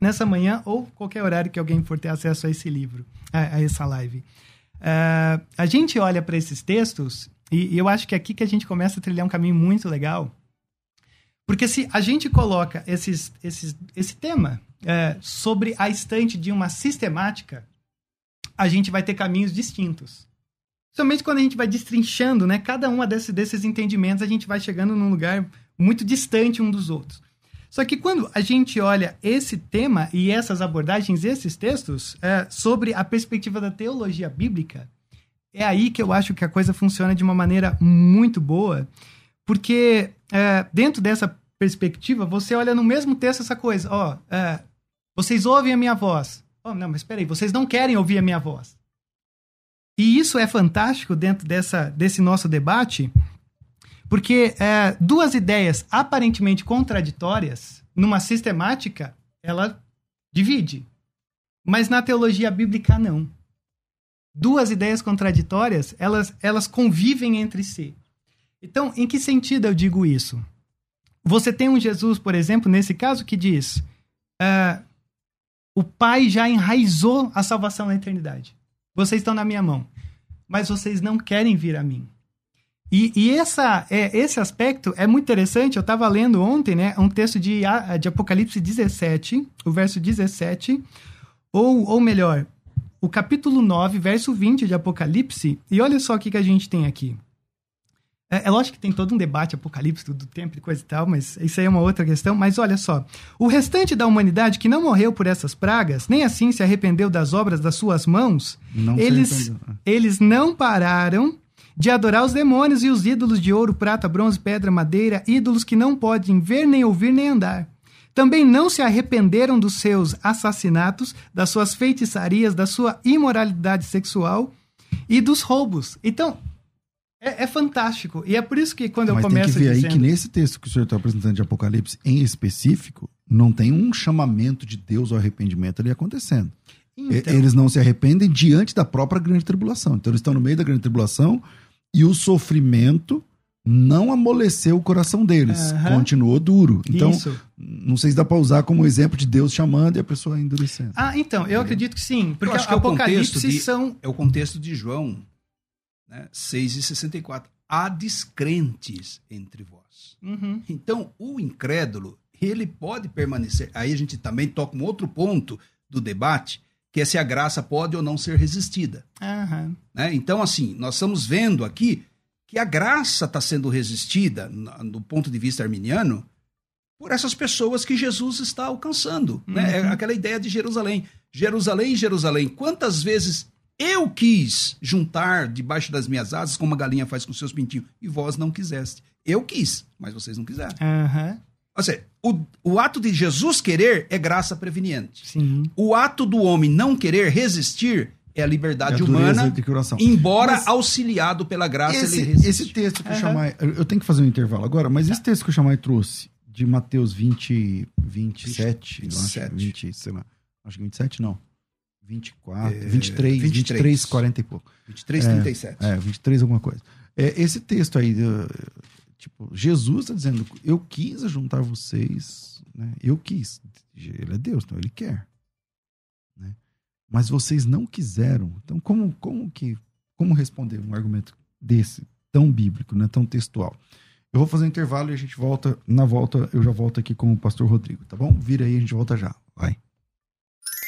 nessa manhã ou qualquer horário que alguém for ter acesso a esse livro, a, a essa live. Uh, a gente olha para esses textos e, e eu acho que é aqui que a gente começa a trilhar um caminho muito legal, porque se a gente coloca esses, esses, esse tema é, sobre a estante de uma sistemática, a gente vai ter caminhos distintos. Somente quando a gente vai destrinchando né, cada um desse, desses entendimentos, a gente vai chegando num lugar muito distante um dos outros. Só que quando a gente olha esse tema e essas abordagens, esses textos, é, sobre a perspectiva da teologia bíblica, é aí que eu acho que a coisa funciona de uma maneira muito boa porque é, dentro dessa perspectiva, você olha no mesmo texto essa coisa. Ó, é, vocês ouvem a minha voz. Oh, não, mas espera aí, vocês não querem ouvir a minha voz. E isso é fantástico dentro dessa, desse nosso debate, porque é, duas ideias aparentemente contraditórias, numa sistemática, ela divide. Mas na teologia bíblica, não. Duas ideias contraditórias, elas, elas convivem entre si. Então, em que sentido eu digo isso? Você tem um Jesus, por exemplo, nesse caso, que diz: uh, o Pai já enraizou a salvação na eternidade. Vocês estão na minha mão, mas vocês não querem vir a mim. E, e essa, é, esse aspecto é muito interessante. Eu estava lendo ontem né, um texto de, de Apocalipse 17, o verso 17, ou, ou melhor, o capítulo 9, verso 20 de Apocalipse. E olha só o que, que a gente tem aqui. É, é, lógico que tem todo um debate apocalíptico do tempo e coisa e tal, mas isso aí é uma outra questão. Mas olha só, o restante da humanidade que não morreu por essas pragas, nem assim se arrependeu das obras das suas mãos, não eles, eles não pararam de adorar os demônios e os ídolos de ouro, prata, bronze, pedra, madeira, ídolos que não podem ver, nem ouvir, nem andar. Também não se arrependeram dos seus assassinatos, das suas feitiçarias, da sua imoralidade sexual e dos roubos. Então, é, é, fantástico. E é por isso que quando Mas eu começo. Mas tem que ver dizendo... aí que nesse texto que o senhor está apresentando de Apocalipse, em específico, não tem um chamamento de Deus ao arrependimento ali acontecendo. Então... Eles não se arrependem diante da própria grande tribulação. Então eles estão no meio da grande tribulação e o sofrimento não amoleceu o coração deles, uhum. continuou duro. Então, Isso. não sei se dá para usar como exemplo de Deus chamando e a pessoa endurecendo. Ah, então, eu acredito que sim, porque eu acho que é Apocalipse de, são... É o contexto de João né, 6 e 64. Há descrentes entre vós. Uhum. Então, o incrédulo, ele pode permanecer. Aí a gente também toca um outro ponto do debate, que é se a graça pode ou não ser resistida. Uhum. Né? Então, assim, nós estamos vendo aqui que a graça está sendo resistida, do ponto de vista arminiano, por essas pessoas que Jesus está alcançando. Uhum. Né? É uhum. aquela ideia de Jerusalém. Jerusalém, Jerusalém, quantas vezes eu quis juntar debaixo das minhas asas, como a galinha faz com seus pintinhos, e vós não quiseste. Eu quis, mas vocês não quiseram. Uhum. Ou seja, o, o ato de Jesus querer é graça preveniente. Sim. O ato do homem não querer resistir é a liberdade é a humana, embora mas auxiliado pela graça esse, ele Esse texto que uhum. eu chamai, eu tenho que fazer um intervalo agora, mas esse texto que o chamai trouxe de Mateus 20, 27, 27. Acho, 20, sei lá, acho que 27 não. 24, é, 23, 23, 23, 40 e pouco. 23, é, 37. É, 23 alguma coisa. É, esse texto aí, tipo, Jesus está dizendo, eu quis juntar vocês, né? Eu quis. Ele é Deus, então ele quer mas vocês não quiseram. Então, como, como que como responder um argumento desse, tão bíblico, né, tão textual? Eu vou fazer um intervalo e a gente volta. Na volta, eu já volto aqui com o pastor Rodrigo, tá bom? Vira aí, a gente volta já. Vai.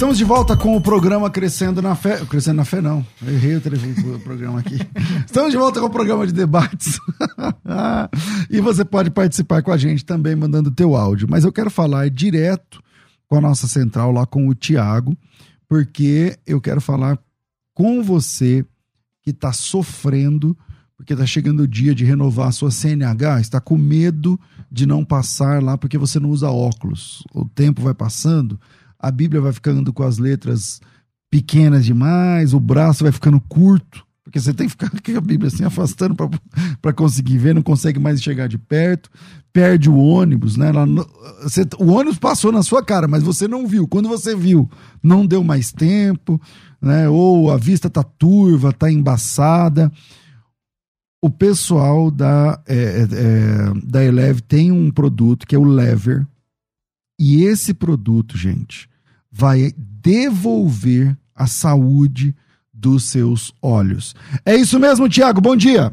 Estamos de volta com o programa Crescendo na Fé. Crescendo na Fé, não. Eu errei o, programa aqui. Estamos de volta com o programa de debates. e você pode participar com a gente também mandando teu áudio. Mas eu quero falar direto com a nossa central lá com o Tiago, porque eu quero falar com você que está sofrendo, porque está chegando o dia de renovar a sua CNH, está com medo de não passar lá porque você não usa óculos. O tempo vai passando a Bíblia vai ficando com as letras pequenas demais, o braço vai ficando curto, porque você tem que ficar com a Bíblia assim afastando para conseguir ver, não consegue mais chegar de perto, perde o ônibus, né? você, o ônibus passou na sua cara, mas você não viu. Quando você viu, não deu mais tempo, né? Ou a vista tá turva, tá embaçada. O pessoal da, é, é, é da Eleve tem um produto que é o Lever. E esse produto, gente, vai devolver a saúde dos seus olhos. É isso mesmo, Tiago. Bom dia.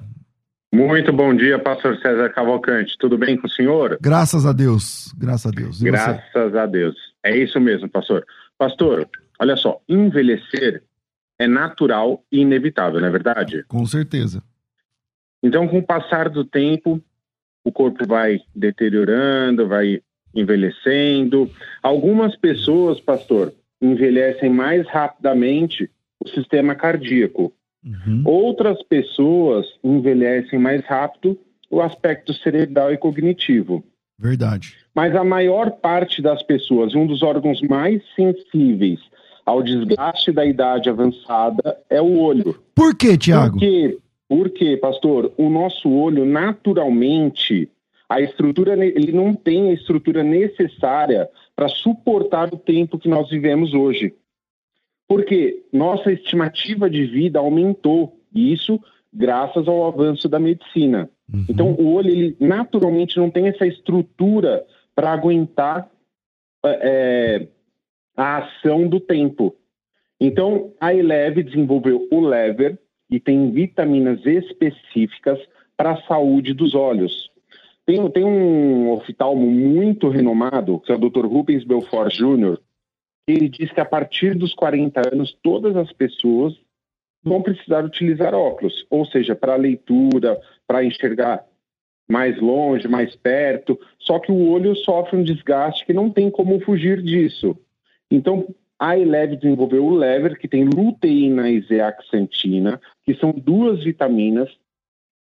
Muito bom dia, pastor César Cavalcante. Tudo bem com o senhor? Graças a Deus. Graças a Deus. E Graças você? a Deus. É isso mesmo, pastor. Pastor, olha só, envelhecer é natural e inevitável, não é verdade? Com certeza. Então, com o passar do tempo, o corpo vai deteriorando, vai envelhecendo. Algumas pessoas, pastor, envelhecem mais rapidamente o sistema cardíaco. Uhum. Outras pessoas envelhecem mais rápido o aspecto cerebral e cognitivo. Verdade. Mas a maior parte das pessoas, um dos órgãos mais sensíveis ao desgaste da idade avançada é o olho. Por quê, Tiago? Por quê? Porque, pastor, o nosso olho naturalmente, a estrutura, ele não tem a estrutura necessária para suportar o tempo que nós vivemos hoje. Porque nossa estimativa de vida aumentou, e isso graças ao avanço da medicina. Uhum. Então, o olho, ele naturalmente não tem essa estrutura para aguentar é, a ação do tempo. Então, a Eleve desenvolveu o lever e tem vitaminas específicas para a saúde dos olhos. Tem, tem um oftalmo muito renomado, que é o Dr. Rubens Belfort Jr., ele diz que a partir dos 40 anos, todas as pessoas vão precisar utilizar óculos, ou seja, para leitura, para enxergar mais longe, mais perto. Só que o olho sofre um desgaste que não tem como fugir disso. Então, a Eleve desenvolveu o lever, que tem luteína e zeaxantina, que são duas vitaminas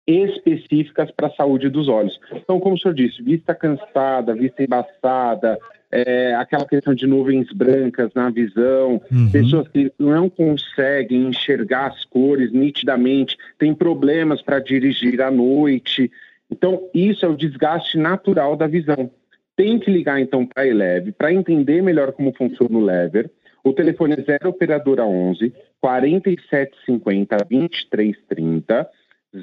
específicas para a saúde dos olhos. Então, como o senhor disse, vista cansada, vista embaçada, é, aquela questão de nuvens brancas na visão, uhum. pessoas que não conseguem enxergar as cores nitidamente, têm problemas para dirigir à noite. Então, isso é o desgaste natural da visão. Tem que ligar então para a Eleve para entender melhor como funciona o lever. O telefone é 0 operadora 11 4750 2330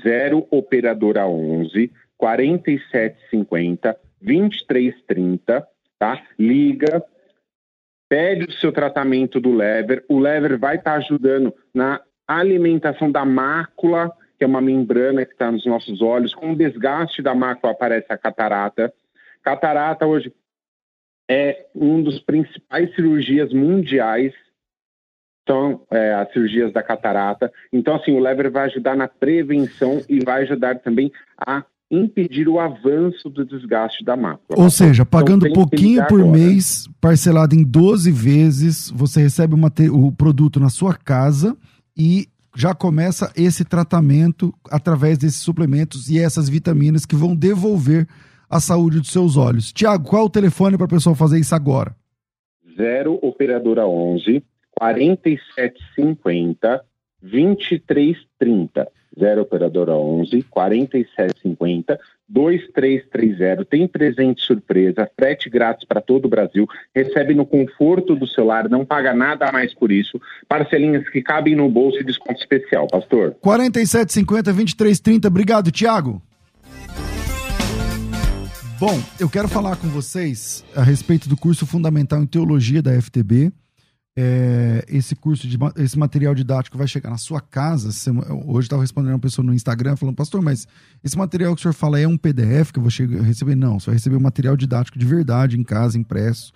0 operadora 11 4750 2330, tá? Liga, pede o seu tratamento do lever. O lever vai estar tá ajudando na alimentação da mácula, que é uma membrana que está nos nossos olhos. Com o desgaste da mácula aparece a catarata. Catarata hoje é um dos principais cirurgias mundiais são é, as cirurgias da catarata. Então, assim, o lever vai ajudar na prevenção e vai ajudar também a impedir o avanço do desgaste da mácula. Ou seja, então, pagando então, pouquinho por agora. mês, parcelado em 12 vezes, você recebe o produto na sua casa e já começa esse tratamento através desses suplementos e essas vitaminas que vão devolver a saúde dos seus olhos. Tiago, qual é o telefone para a pessoa fazer isso agora? 0 operadora 11 4750 2330. 0 operadora 11 4750 2330. Tem presente surpresa, frete grátis para todo o Brasil. Recebe no conforto do celular, não paga nada mais por isso. Parcelinhas que cabem no bolso e desconto especial, pastor. 4750 2330. Obrigado, Tiago. Bom, eu quero falar com vocês a respeito do curso Fundamental em Teologia da FTB é, esse curso, de, esse material didático vai chegar na sua casa. Hoje estava respondendo uma pessoa no Instagram falando, pastor, mas esse material que o senhor fala é um PDF que eu vou chegar, receber? Não, você vai receber um material didático de verdade em casa, impresso.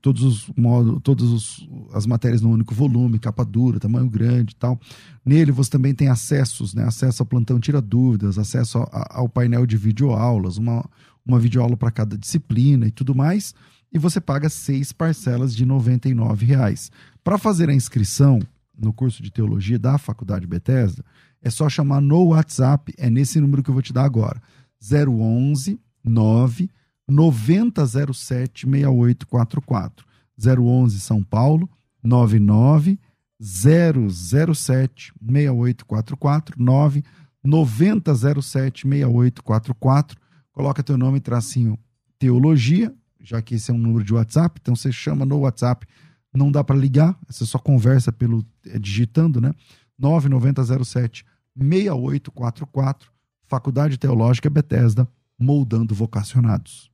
Todos os modos, todas as matérias no único volume, capa dura, tamanho grande e tal. Nele você também tem acessos, né? Acesso ao plantão tira dúvidas, acesso ao, ao painel de videoaulas, uma, uma videoaula para cada disciplina e tudo mais e você paga seis parcelas de R$ 99,00. Para fazer a inscrição no curso de teologia da Faculdade Bethesda, é só chamar no WhatsApp, é nesse número que eu vou te dar agora. 011 9 9007 6844. 011 São Paulo 99 007 6844 9 9007 6844. Coloca teu nome tracinho teologia já que esse é um número de WhatsApp, então você chama no WhatsApp, não dá para ligar, você só conversa pelo é, digitando, né? 9907 6844, Faculdade Teológica Bethesda, moldando vocacionados.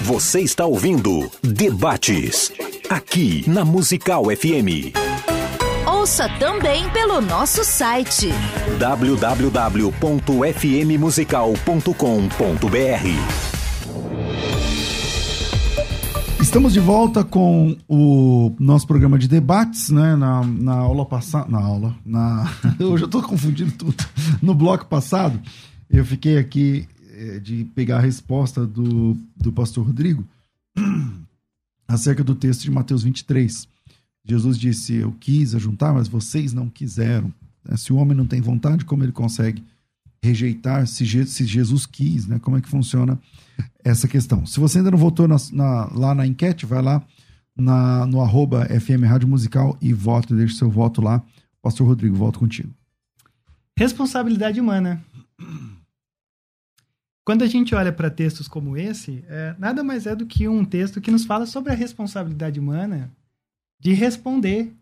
Você está ouvindo Debates aqui na Musical FM. Ouça também pelo nosso site www.fmmusical.com.br. Estamos de volta com o nosso programa de debates, né? Na, na aula passada. Na aula. Na... Eu já estou confundindo tudo. No bloco passado, eu fiquei aqui é, de pegar a resposta do, do pastor Rodrigo acerca do texto de Mateus 23. Jesus disse: Eu quis ajuntar, mas vocês não quiseram. Se o homem não tem vontade, como ele consegue rejeitar se, Jesus quis, né? Como é que funciona essa questão? Se você ainda não votou na, na, lá na enquete, vai lá na, no arroba FM Rádio Musical e voto, deixe seu voto lá. Pastor Rodrigo, volto contigo. Responsabilidade humana. Quando a gente olha para textos como esse, é, nada mais é do que um texto que nos fala sobre a responsabilidade humana de responder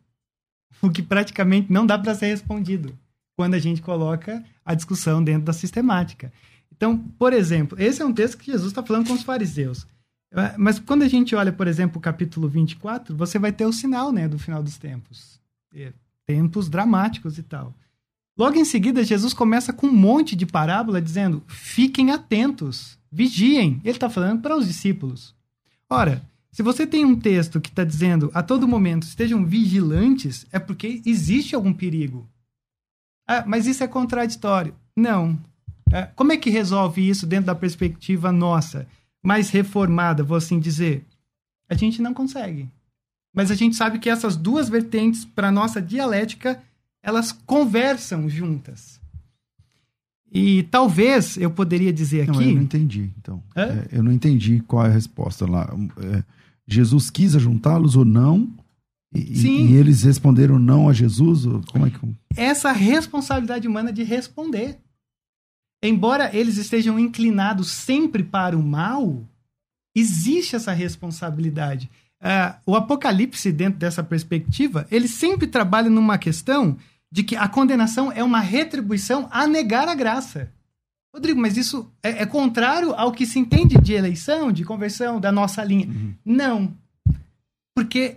o que praticamente não dá para ser respondido quando a gente coloca a discussão dentro da sistemática. Então, por exemplo, esse é um texto que Jesus está falando com os fariseus. É, mas quando a gente olha, por exemplo, o capítulo 24, você vai ter o sinal né, do final dos tempos. É, tempos dramáticos e tal. Logo em seguida, Jesus começa com um monte de parábola dizendo: fiquem atentos, vigiem. Ele está falando para os discípulos. Ora, se você tem um texto que está dizendo a todo momento estejam vigilantes, é porque existe algum perigo. Ah, mas isso é contraditório. Não. É, como é que resolve isso dentro da perspectiva nossa, mais reformada, vou assim dizer? A gente não consegue. Mas a gente sabe que essas duas vertentes, para nossa dialética, elas conversam juntas. E talvez eu poderia dizer aqui. Não, eu não entendi, então. É, eu não entendi qual é a resposta lá. É, Jesus quis juntá-los ou não? E, e eles responderam não a Jesus? Como é que. Essa responsabilidade humana de responder. Embora eles estejam inclinados sempre para o mal, existe essa responsabilidade. Uh, o Apocalipse, dentro dessa perspectiva, ele sempre trabalha numa questão de que a condenação é uma retribuição a negar a graça. Rodrigo, mas isso é, é contrário ao que se entende de eleição, de conversão, da nossa linha. Uhum. Não. Porque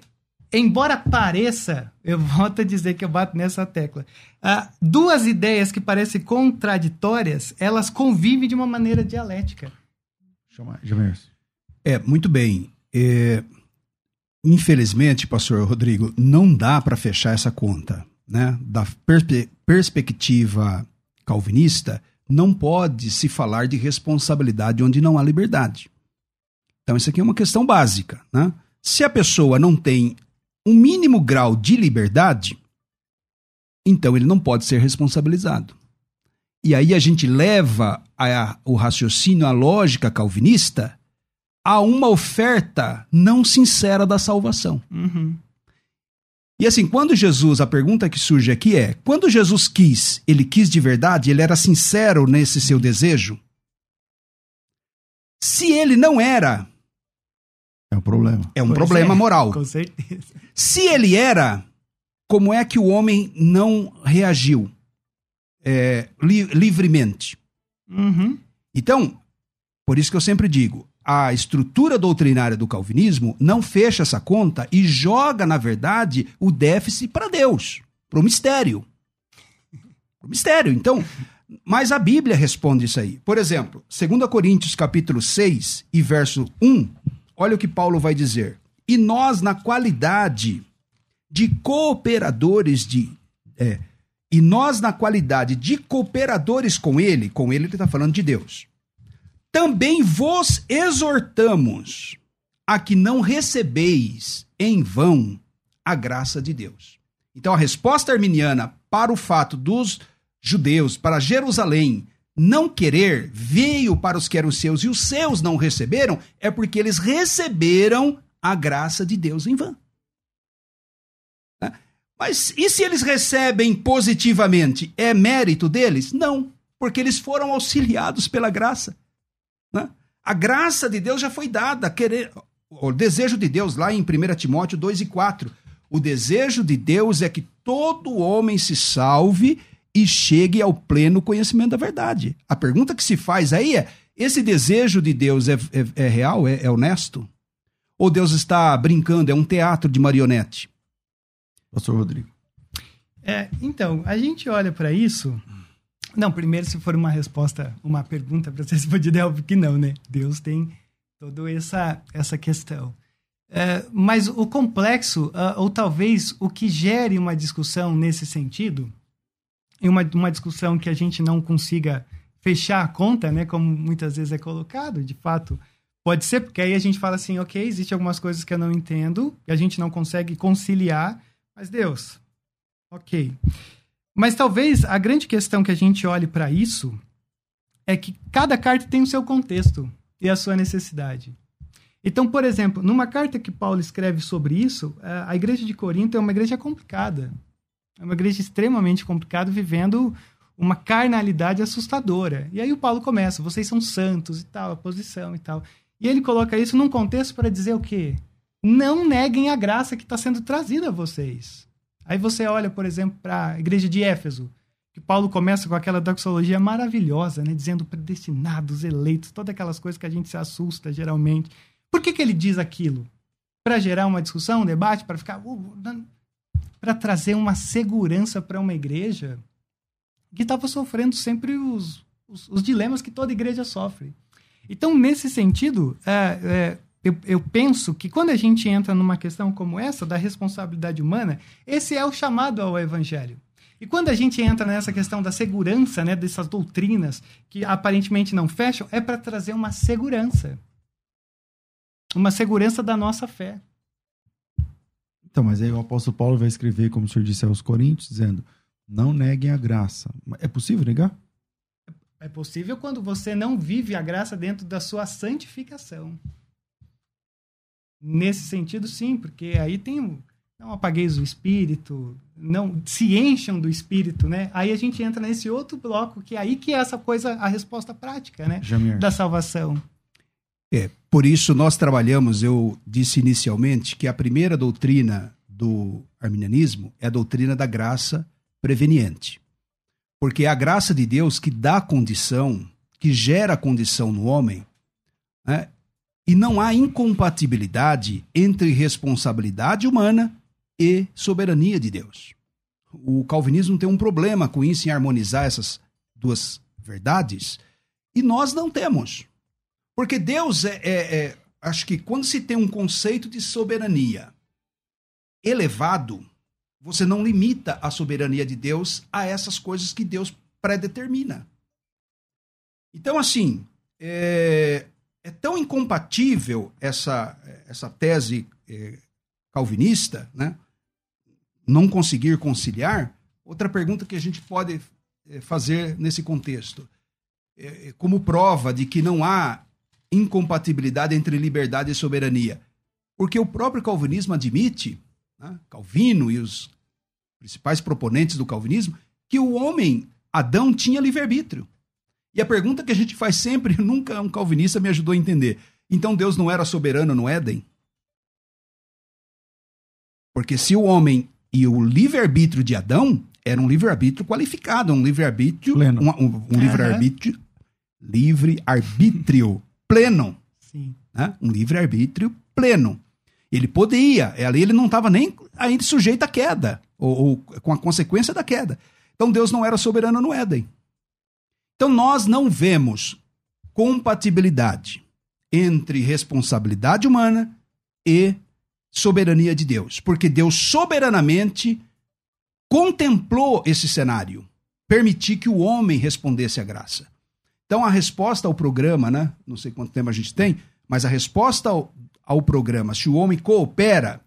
embora pareça, eu volto a dizer que eu bato nessa tecla, uh, duas ideias que parecem contraditórias, elas convivem de uma maneira dialética. Chama, é, muito bem. É, infelizmente, pastor Rodrigo, não dá para fechar essa conta. Né? Da perspe perspectiva calvinista, não pode se falar de responsabilidade onde não há liberdade. Então, isso aqui é uma questão básica. Né? Se a pessoa não tem um mínimo grau de liberdade, então ele não pode ser responsabilizado. E aí a gente leva a, o raciocínio, a lógica calvinista, a uma oferta não sincera da salvação. Uhum. E assim, quando Jesus, a pergunta que surge aqui é: quando Jesus quis, ele quis de verdade? Ele era sincero nesse seu desejo? Se ele não era, é um problema. É um pois problema é, moral. Com certeza. Se ele era, como é que o homem não reagiu é, li livremente? Uhum. Então, por isso que eu sempre digo: a estrutura doutrinária do calvinismo não fecha essa conta e joga, na verdade, o déficit para Deus, para o mistério. Para o mistério. Então, mas a Bíblia responde isso aí. Por exemplo, 2 Coríntios capítulo 6 e verso 1 Olha o que Paulo vai dizer. E nós, na qualidade de cooperadores de. É, e nós, na qualidade de cooperadores com ele, com ele ele está falando de Deus, também vos exortamos a que não recebeis em vão a graça de Deus. Então, a resposta arminiana para o fato dos judeus, para Jerusalém, não querer veio para os que eram seus e os seus não receberam, é porque eles receberam a graça de Deus em vão. Né? Mas e se eles recebem positivamente? É mérito deles? Não, porque eles foram auxiliados pela graça. Né? A graça de Deus já foi dada. Querer, o desejo de Deus, lá em 1 Timóteo 2 e 4. O desejo de Deus é que todo homem se salve e chegue ao pleno conhecimento da verdade. A pergunta que se faz aí é: esse desejo de Deus é, é, é real? É, é, honesto? Ou Deus está brincando? É um teatro de marionete? Pastor Rodrigo. É, então, a gente olha para isso. Não, primeiro, se for uma resposta, uma pergunta para ser respondida, é óbvio que não, né? Deus tem toda essa, essa questão. É, mas o complexo, uh, ou talvez o que gere uma discussão nesse sentido, em uma, uma discussão que a gente não consiga fechar a conta, né, como muitas vezes é colocado, de fato, pode ser, porque aí a gente fala assim, ok, existem algumas coisas que eu não entendo, e a gente não consegue conciliar, mas Deus, ok. Mas talvez a grande questão que a gente olhe para isso é que cada carta tem o seu contexto e a sua necessidade. Então, por exemplo, numa carta que Paulo escreve sobre isso, a igreja de Corinto é uma igreja complicada. É uma igreja extremamente complicada, vivendo uma carnalidade assustadora. E aí o Paulo começa, vocês são santos e tal, a posição e tal. E ele coloca isso num contexto para dizer o quê? Não neguem a graça que está sendo trazida a vocês. Aí você olha, por exemplo, para a igreja de Éfeso, que Paulo começa com aquela doxologia maravilhosa, né? dizendo predestinados, eleitos, todas aquelas coisas que a gente se assusta geralmente. Por que, que ele diz aquilo? Para gerar uma discussão, um debate, para ficar. Uh, para trazer uma segurança para uma igreja que estava sofrendo sempre os, os, os, dilemas que toda igreja sofre. Então, nesse sentido, é, é, eu, eu, penso que quando a gente entra numa questão como essa, da responsabilidade humana, esse é o chamado ao evangelho. E quando a gente entra nessa questão da segurança, né, dessas doutrinas que aparentemente não fecham, é para trazer uma segurança. Uma segurança da nossa fé. Então, mas aí o apóstolo Paulo vai escrever, como o senhor disse aos Coríntios, dizendo: não neguem a graça. É possível negar? É possível quando você não vive a graça dentro da sua santificação. Nesse sentido, sim, porque aí tem não apagueis o espírito, não se encham do espírito, né? Aí a gente entra nesse outro bloco que é aí que é essa coisa, a resposta prática, né? Jamir. Da salvação. É, por isso nós trabalhamos, eu disse inicialmente que a primeira doutrina do arminianismo é a doutrina da graça preveniente. Porque é a graça de Deus que dá condição, que gera condição no homem, né? e não há incompatibilidade entre responsabilidade humana e soberania de Deus. O calvinismo tem um problema com isso em harmonizar essas duas verdades, e nós não temos. Porque Deus é, é, é acho que quando se tem um conceito de soberania elevado, você não limita a soberania de Deus a essas coisas que Deus predetermina. Então, assim, é, é tão incompatível essa, essa tese é, calvinista, né? Não conseguir conciliar. Outra pergunta que a gente pode é, fazer nesse contexto. É, como prova de que não há incompatibilidade entre liberdade e soberania. Porque o próprio calvinismo admite né, Calvino e os principais proponentes do calvinismo, que o homem, Adão, tinha livre-arbítrio. E a pergunta que a gente faz sempre, nunca um calvinista me ajudou a entender. Então Deus não era soberano no Éden? Porque se o homem e o livre-arbítrio de Adão era um livre-arbítrio qualificado, um livre-arbítrio, um, um, um livre-arbítrio, livre-arbítrio pleno. Sim. Né? Um livre-arbítrio pleno. Ele poderia, ali ele não estava nem ainda sujeito à queda, ou, ou, com a consequência da queda. Então Deus não era soberano no Éden. Então nós não vemos compatibilidade entre responsabilidade humana e soberania de Deus, porque Deus soberanamente contemplou esse cenário, permitir que o homem respondesse à graça. Então a resposta ao programa, né? Não sei quanto tempo a gente tem, mas a resposta ao, ao programa, se o homem coopera,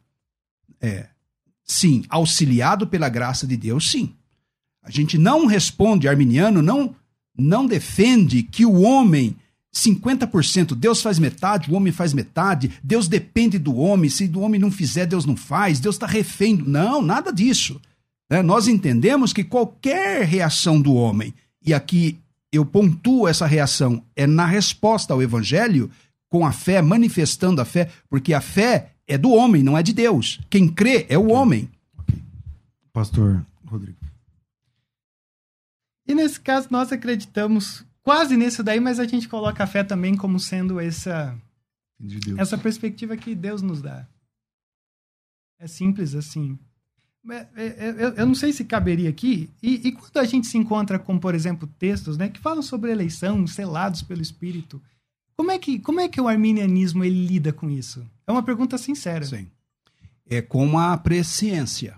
é, sim, auxiliado pela graça de Deus, sim. A gente não responde, arminiano não, não defende que o homem 50%, Deus faz metade, o homem faz metade, Deus depende do homem, se o homem não fizer, Deus não faz, Deus está refém. Não, nada disso. É, nós entendemos que qualquer reação do homem, e aqui eu pontuo essa reação, é na resposta ao evangelho, com a fé, manifestando a fé, porque a fé é do homem, não é de Deus. Quem crê é o homem. Pastor Rodrigo. E nesse caso, nós acreditamos quase nisso daí, mas a gente coloca a fé também como sendo essa, de essa perspectiva que Deus nos dá. É simples assim. É, é, eu não sei se caberia aqui. E, e, quando a gente se encontra com, por exemplo, textos né, que falam sobre eleição, selados pelo Espírito, como é que, como é que o arminianismo ele lida com isso? É uma pergunta sincera. Sim. É como a presciência.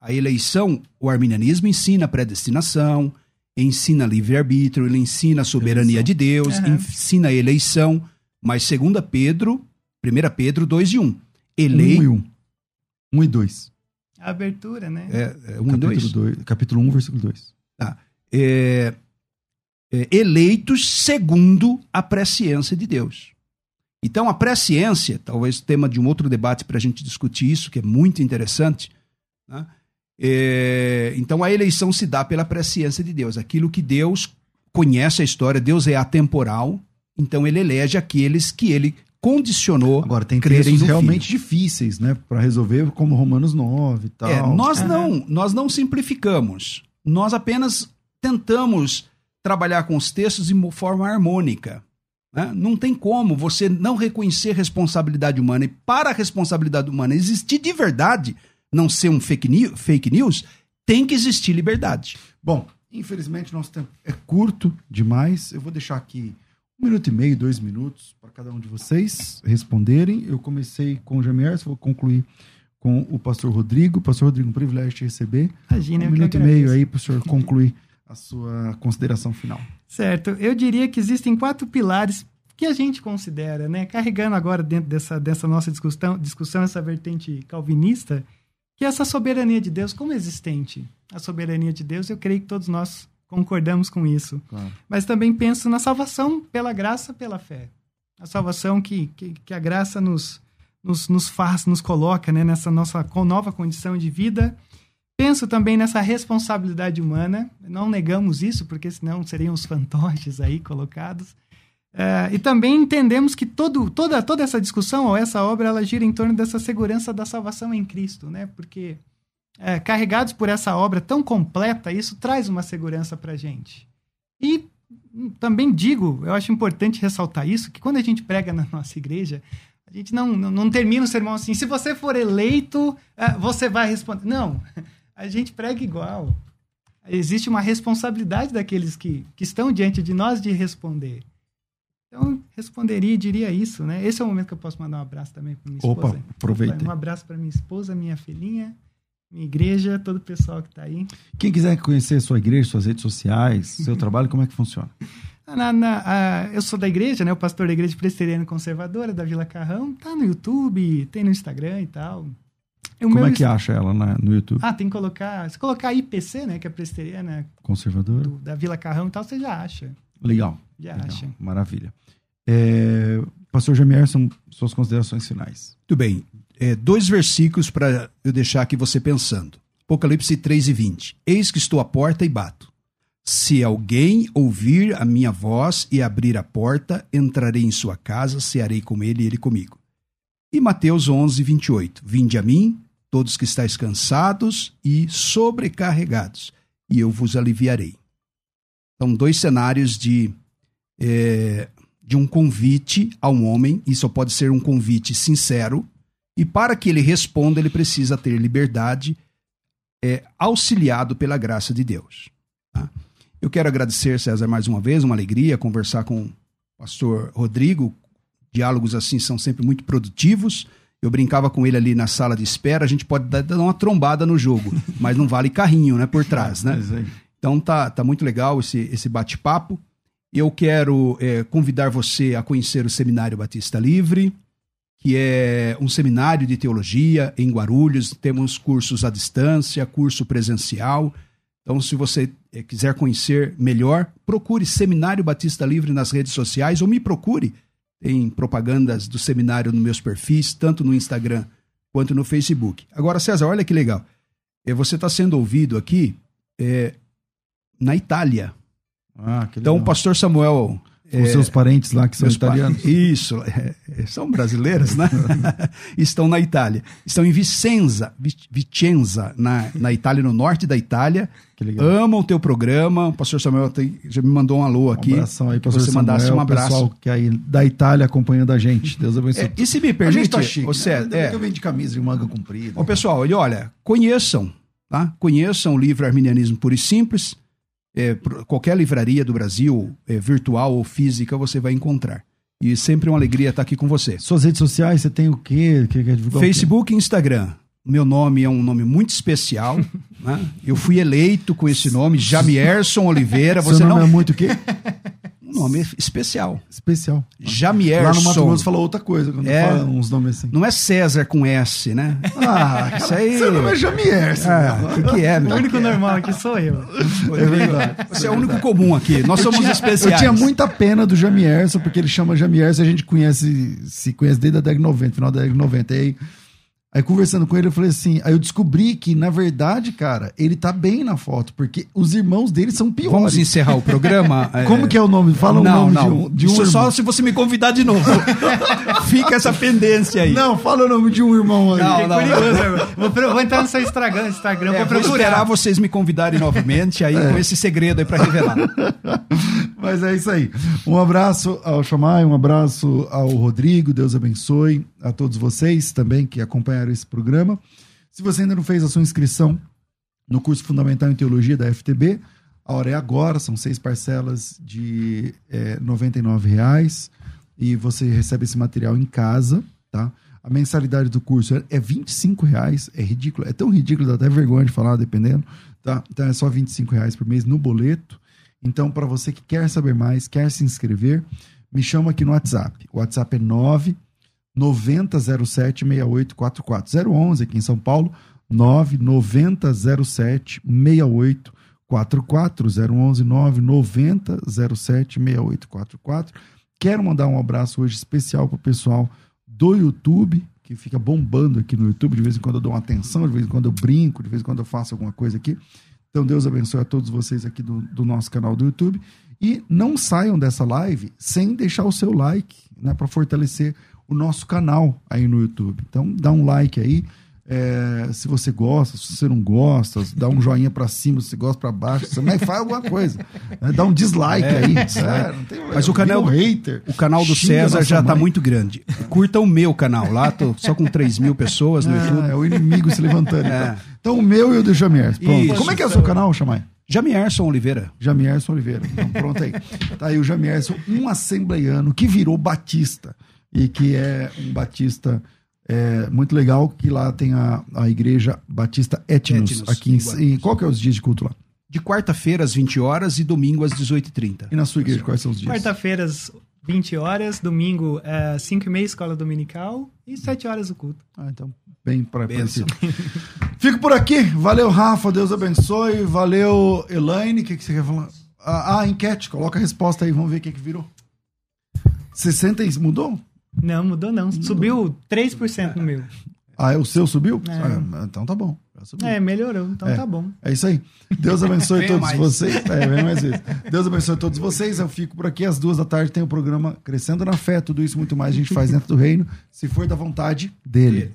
A eleição, o arminianismo ensina predestinação, ensina livre-arbítrio, ele ensina a soberania eleição. de Deus, uhum. ensina a eleição, mas segundo Pedro, 1 Pedro 2 e 1. Elei... 1 e 1. 1 e 2. A abertura, né? É, é 1 capítulo e 2. capítulo 1, versículo 2. Tá. É, é, eleitos segundo a presciência de Deus. Então, a presciência, talvez tema de um outro debate para a gente discutir isso, que é muito interessante. Né? É, então, a eleição se dá pela presciência de Deus, aquilo que Deus conhece a história, Deus é atemporal, então ele elege aqueles que ele condicionou Agora, tem textos realmente filho. difíceis, né, para resolver, como Romanos 9 e tal. É, nós, não, nós não simplificamos, nós apenas tentamos trabalhar com os textos de forma harmônica. Né? Não tem como você não reconhecer responsabilidade humana. E para a responsabilidade humana existir de verdade, não ser um fake news, fake news tem que existir liberdade. Bom, infelizmente nosso tempo é curto demais. Eu vou deixar aqui um minuto e meio, dois minutos para cada um de vocês responderem. Eu comecei com o Jamier, vou concluir com o pastor Rodrigo. Pastor Rodrigo, um privilégio te receber. Imagina, um minuto e meio aí para o senhor concluir a sua consideração final. Certo. Eu diria que existem quatro pilares que a gente considera, né? Carregando agora dentro dessa, dessa nossa discussão, discussão essa vertente calvinista, que é essa soberania de Deus como existente. A soberania de Deus, eu creio que todos nós concordamos com isso. Claro. Mas também penso na salvação pela graça, pela fé. A salvação que, que, que a graça nos, nos, nos faz, nos coloca né? nessa nossa nova condição de vida Penso também nessa responsabilidade humana, não negamos isso, porque senão seriam os fantoches aí colocados. É, e também entendemos que todo, toda, toda essa discussão ou essa obra ela gira em torno dessa segurança da salvação em Cristo, né? Porque é, carregados por essa obra tão completa, isso traz uma segurança para a gente. E também digo, eu acho importante ressaltar isso, que quando a gente prega na nossa igreja, a gente não, não, não termina o sermão assim, se você for eleito, é, você vai responder. Não, a gente prega igual. Existe uma responsabilidade daqueles que, que estão diante de nós de responder. Então, responderia e diria isso, né? Esse é o momento que eu posso mandar um abraço também para minha esposa. Opa, aproveita. Um abraço para minha esposa, minha filhinha, minha igreja, todo o pessoal que está aí. Quem quiser conhecer sua igreja, suas redes sociais, seu trabalho, como é que funciona? Na, na, eu sou da igreja, né? O pastor da igreja presbiteriana conservadora da Vila Carrão. Tá no YouTube, tem no Instagram e tal. O Como é que acha ela na, no YouTube? Ah, tem que colocar. Se colocar IPC, né? Que é a presteriana. Conservadora. Do, da Vila Carrão e tal, você já acha. Legal. Já Legal. acha. Maravilha. É, Pastor Jamier, são suas considerações finais. Muito bem. É, dois versículos para eu deixar aqui você pensando. Apocalipse 3 e 20. Eis que estou à porta e bato. Se alguém ouvir a minha voz e abrir a porta, entrarei em sua casa, cearei com ele e ele comigo. E Mateus 11, 28. Vinde a mim, todos que estáis cansados e sobrecarregados, e eu vos aliviarei. São dois cenários de, é, de um convite a um homem, e só pode ser um convite sincero, e para que ele responda, ele precisa ter liberdade, é, auxiliado pela graça de Deus. Tá? Eu quero agradecer, César, mais uma vez, uma alegria conversar com o pastor Rodrigo. Diálogos assim são sempre muito produtivos eu brincava com ele ali na sala de espera, a gente pode dar uma trombada no jogo, mas não vale carrinho, né, por trás, né? Então tá, tá muito legal esse, esse bate-papo. Eu quero é, convidar você a conhecer o Seminário Batista Livre, que é um seminário de teologia em Guarulhos. Temos cursos à distância, curso presencial. Então, se você é, quiser conhecer melhor, procure Seminário Batista Livre nas redes sociais ou me procure tem propagandas do seminário nos meus perfis, tanto no Instagram quanto no Facebook. Agora, César, olha que legal. É, você está sendo ouvido aqui é, na Itália. Ah. Então, o pastor Samuel os seus parentes lá que são italianos. Isso, é, é, são brasileiros, né? estão na Itália. Estão em Vicenza, Vicenza, na, na Itália, no norte da Itália. Amam o teu programa. O pastor Samuel tem, já me mandou um alô aqui. Um abração aí, pastor você Samuel, mandasse um abraço. pessoal que é aí da Itália acompanhando a gente. Deus abençoe. É, e se me permite, tá chique, você, né? é, eu venho de camisa e manga comprida. Ô, pessoal, olha, conheçam, tá? Conheçam o livro Arminianismo Puro e Simples é, qualquer livraria do Brasil, é, virtual ou física, você vai encontrar. E sempre uma alegria estar aqui com você. Suas redes sociais, você tem o quê? Que, que Facebook e Instagram. Meu nome é um nome muito especial. né? Eu fui eleito com esse nome, Jamierson Oliveira. Você Seu nome não é muito o quê? Nome especial. Especial. Jamierson. Lá no Mato Grosso falou outra coisa, quando É. fala uns nomes assim. Não é César com S, né? Ah, Isso aí- Seu nome é Jamierson. Ah, o que, que é, O meu? único normal aqui sou eu. É verdade. Você é o único comum aqui. Nós somos especiais. Eu tinha muita pena do Jamierson, porque ele chama Jamierson, a gente conhece, se conhece desde a década de 90, final da década de 90. E aí, aí conversando com ele, eu falei assim, aí eu descobri que, na verdade, cara, ele tá bem na foto, porque os irmãos dele são piores. Vamos encerrar o programa? Como que é o nome? Fala o não, nome não. de um, de um Isso irmão. só se você me convidar de novo. Fica essa pendência aí. Não, fala o nome de um irmão aí. Não, Fiquei não, curioso agora. Vou, vou entrar no seu Instagram, Instagram É, pra vou procurar. esperar vocês me convidarem novamente aí com esse segredo aí pra revelar. Mas é isso aí. Um abraço ao Chamai, um abraço ao Rodrigo, Deus abençoe a todos vocês também que acompanharam esse programa. Se você ainda não fez a sua inscrição no curso Fundamental em Teologia da FTB, a hora é agora, são seis parcelas de é, 99 reais e você recebe esse material em casa, tá? A mensalidade do curso é, é 25 reais, é ridículo, é tão ridículo, dá até vergonha de falar, dependendo, tá? Então é só 25 reais por mês no boleto. Então, para você que quer saber mais, quer se inscrever, me chama aqui no WhatsApp. O WhatsApp é 9 9007 6844 011 aqui em São Paulo, 9 9007 6844 011 9 9007 6844. Quero mandar um abraço hoje especial pro pessoal do YouTube, que fica bombando aqui no YouTube. De vez em quando eu dou uma atenção, de vez em quando eu brinco, de vez em quando eu faço alguma coisa aqui. Então, Deus abençoe a todos vocês aqui do, do nosso canal do YouTube. E não saiam dessa live sem deixar o seu like, né, para fortalecer o nosso canal aí no YouTube. Então, dá um like aí. é, se você gosta, se você não gosta, dá um joinha para cima, se você gosta para baixo, você mas faz alguma coisa. né, Dá um dislike aí. sério, não tem. Mas o canal, hater. o canal do César já tá mãe. muito grande. Curta o meu canal lá, tô só com 3 mil pessoas no Ah, YouTube. é o inimigo se levantando. É. Então. Então, o meu e o do Jamier. Pronto. Isso. Como é que é o seu canal, Chamai? Jamierson Oliveira. Jamierson Oliveira. Então, pronto aí. Tá aí o Jamierson, um assembleiano que virou batista e que é um batista é, muito legal, que lá tem a, a igreja Batista Etnos, Etnos, aqui em, em Qual que é os dias de culto lá? De quarta-feira às 20 horas e domingo às 18h30. E na sua igreja, quais são os dias? Quarta-feiras, 20 horas. Domingo, é, 5 e meia, escola dominical. E 7 horas o culto. Ah, então, bem para Benção. Fico por aqui. Valeu, Rafa. Deus abençoe. Valeu, Elaine. O que, que você quer falar? Ah, ah, enquete. Coloca a resposta aí. Vamos ver o que, que virou. 60 e- mudou? Não, mudou não. Subiu 3% no meu. Ah, o seu subiu? É. Ah, então tá bom. É, melhorou. Então É. tá bom. É isso aí. Deus abençoe todos mais. vocês. É, vem mais vezes. Deus abençoe todos vocês. Eu fico por aqui às duas da tarde. Tem o programa Crescendo na Fé. Tudo isso muito mais a gente faz dentro do reino, se for da vontade dele.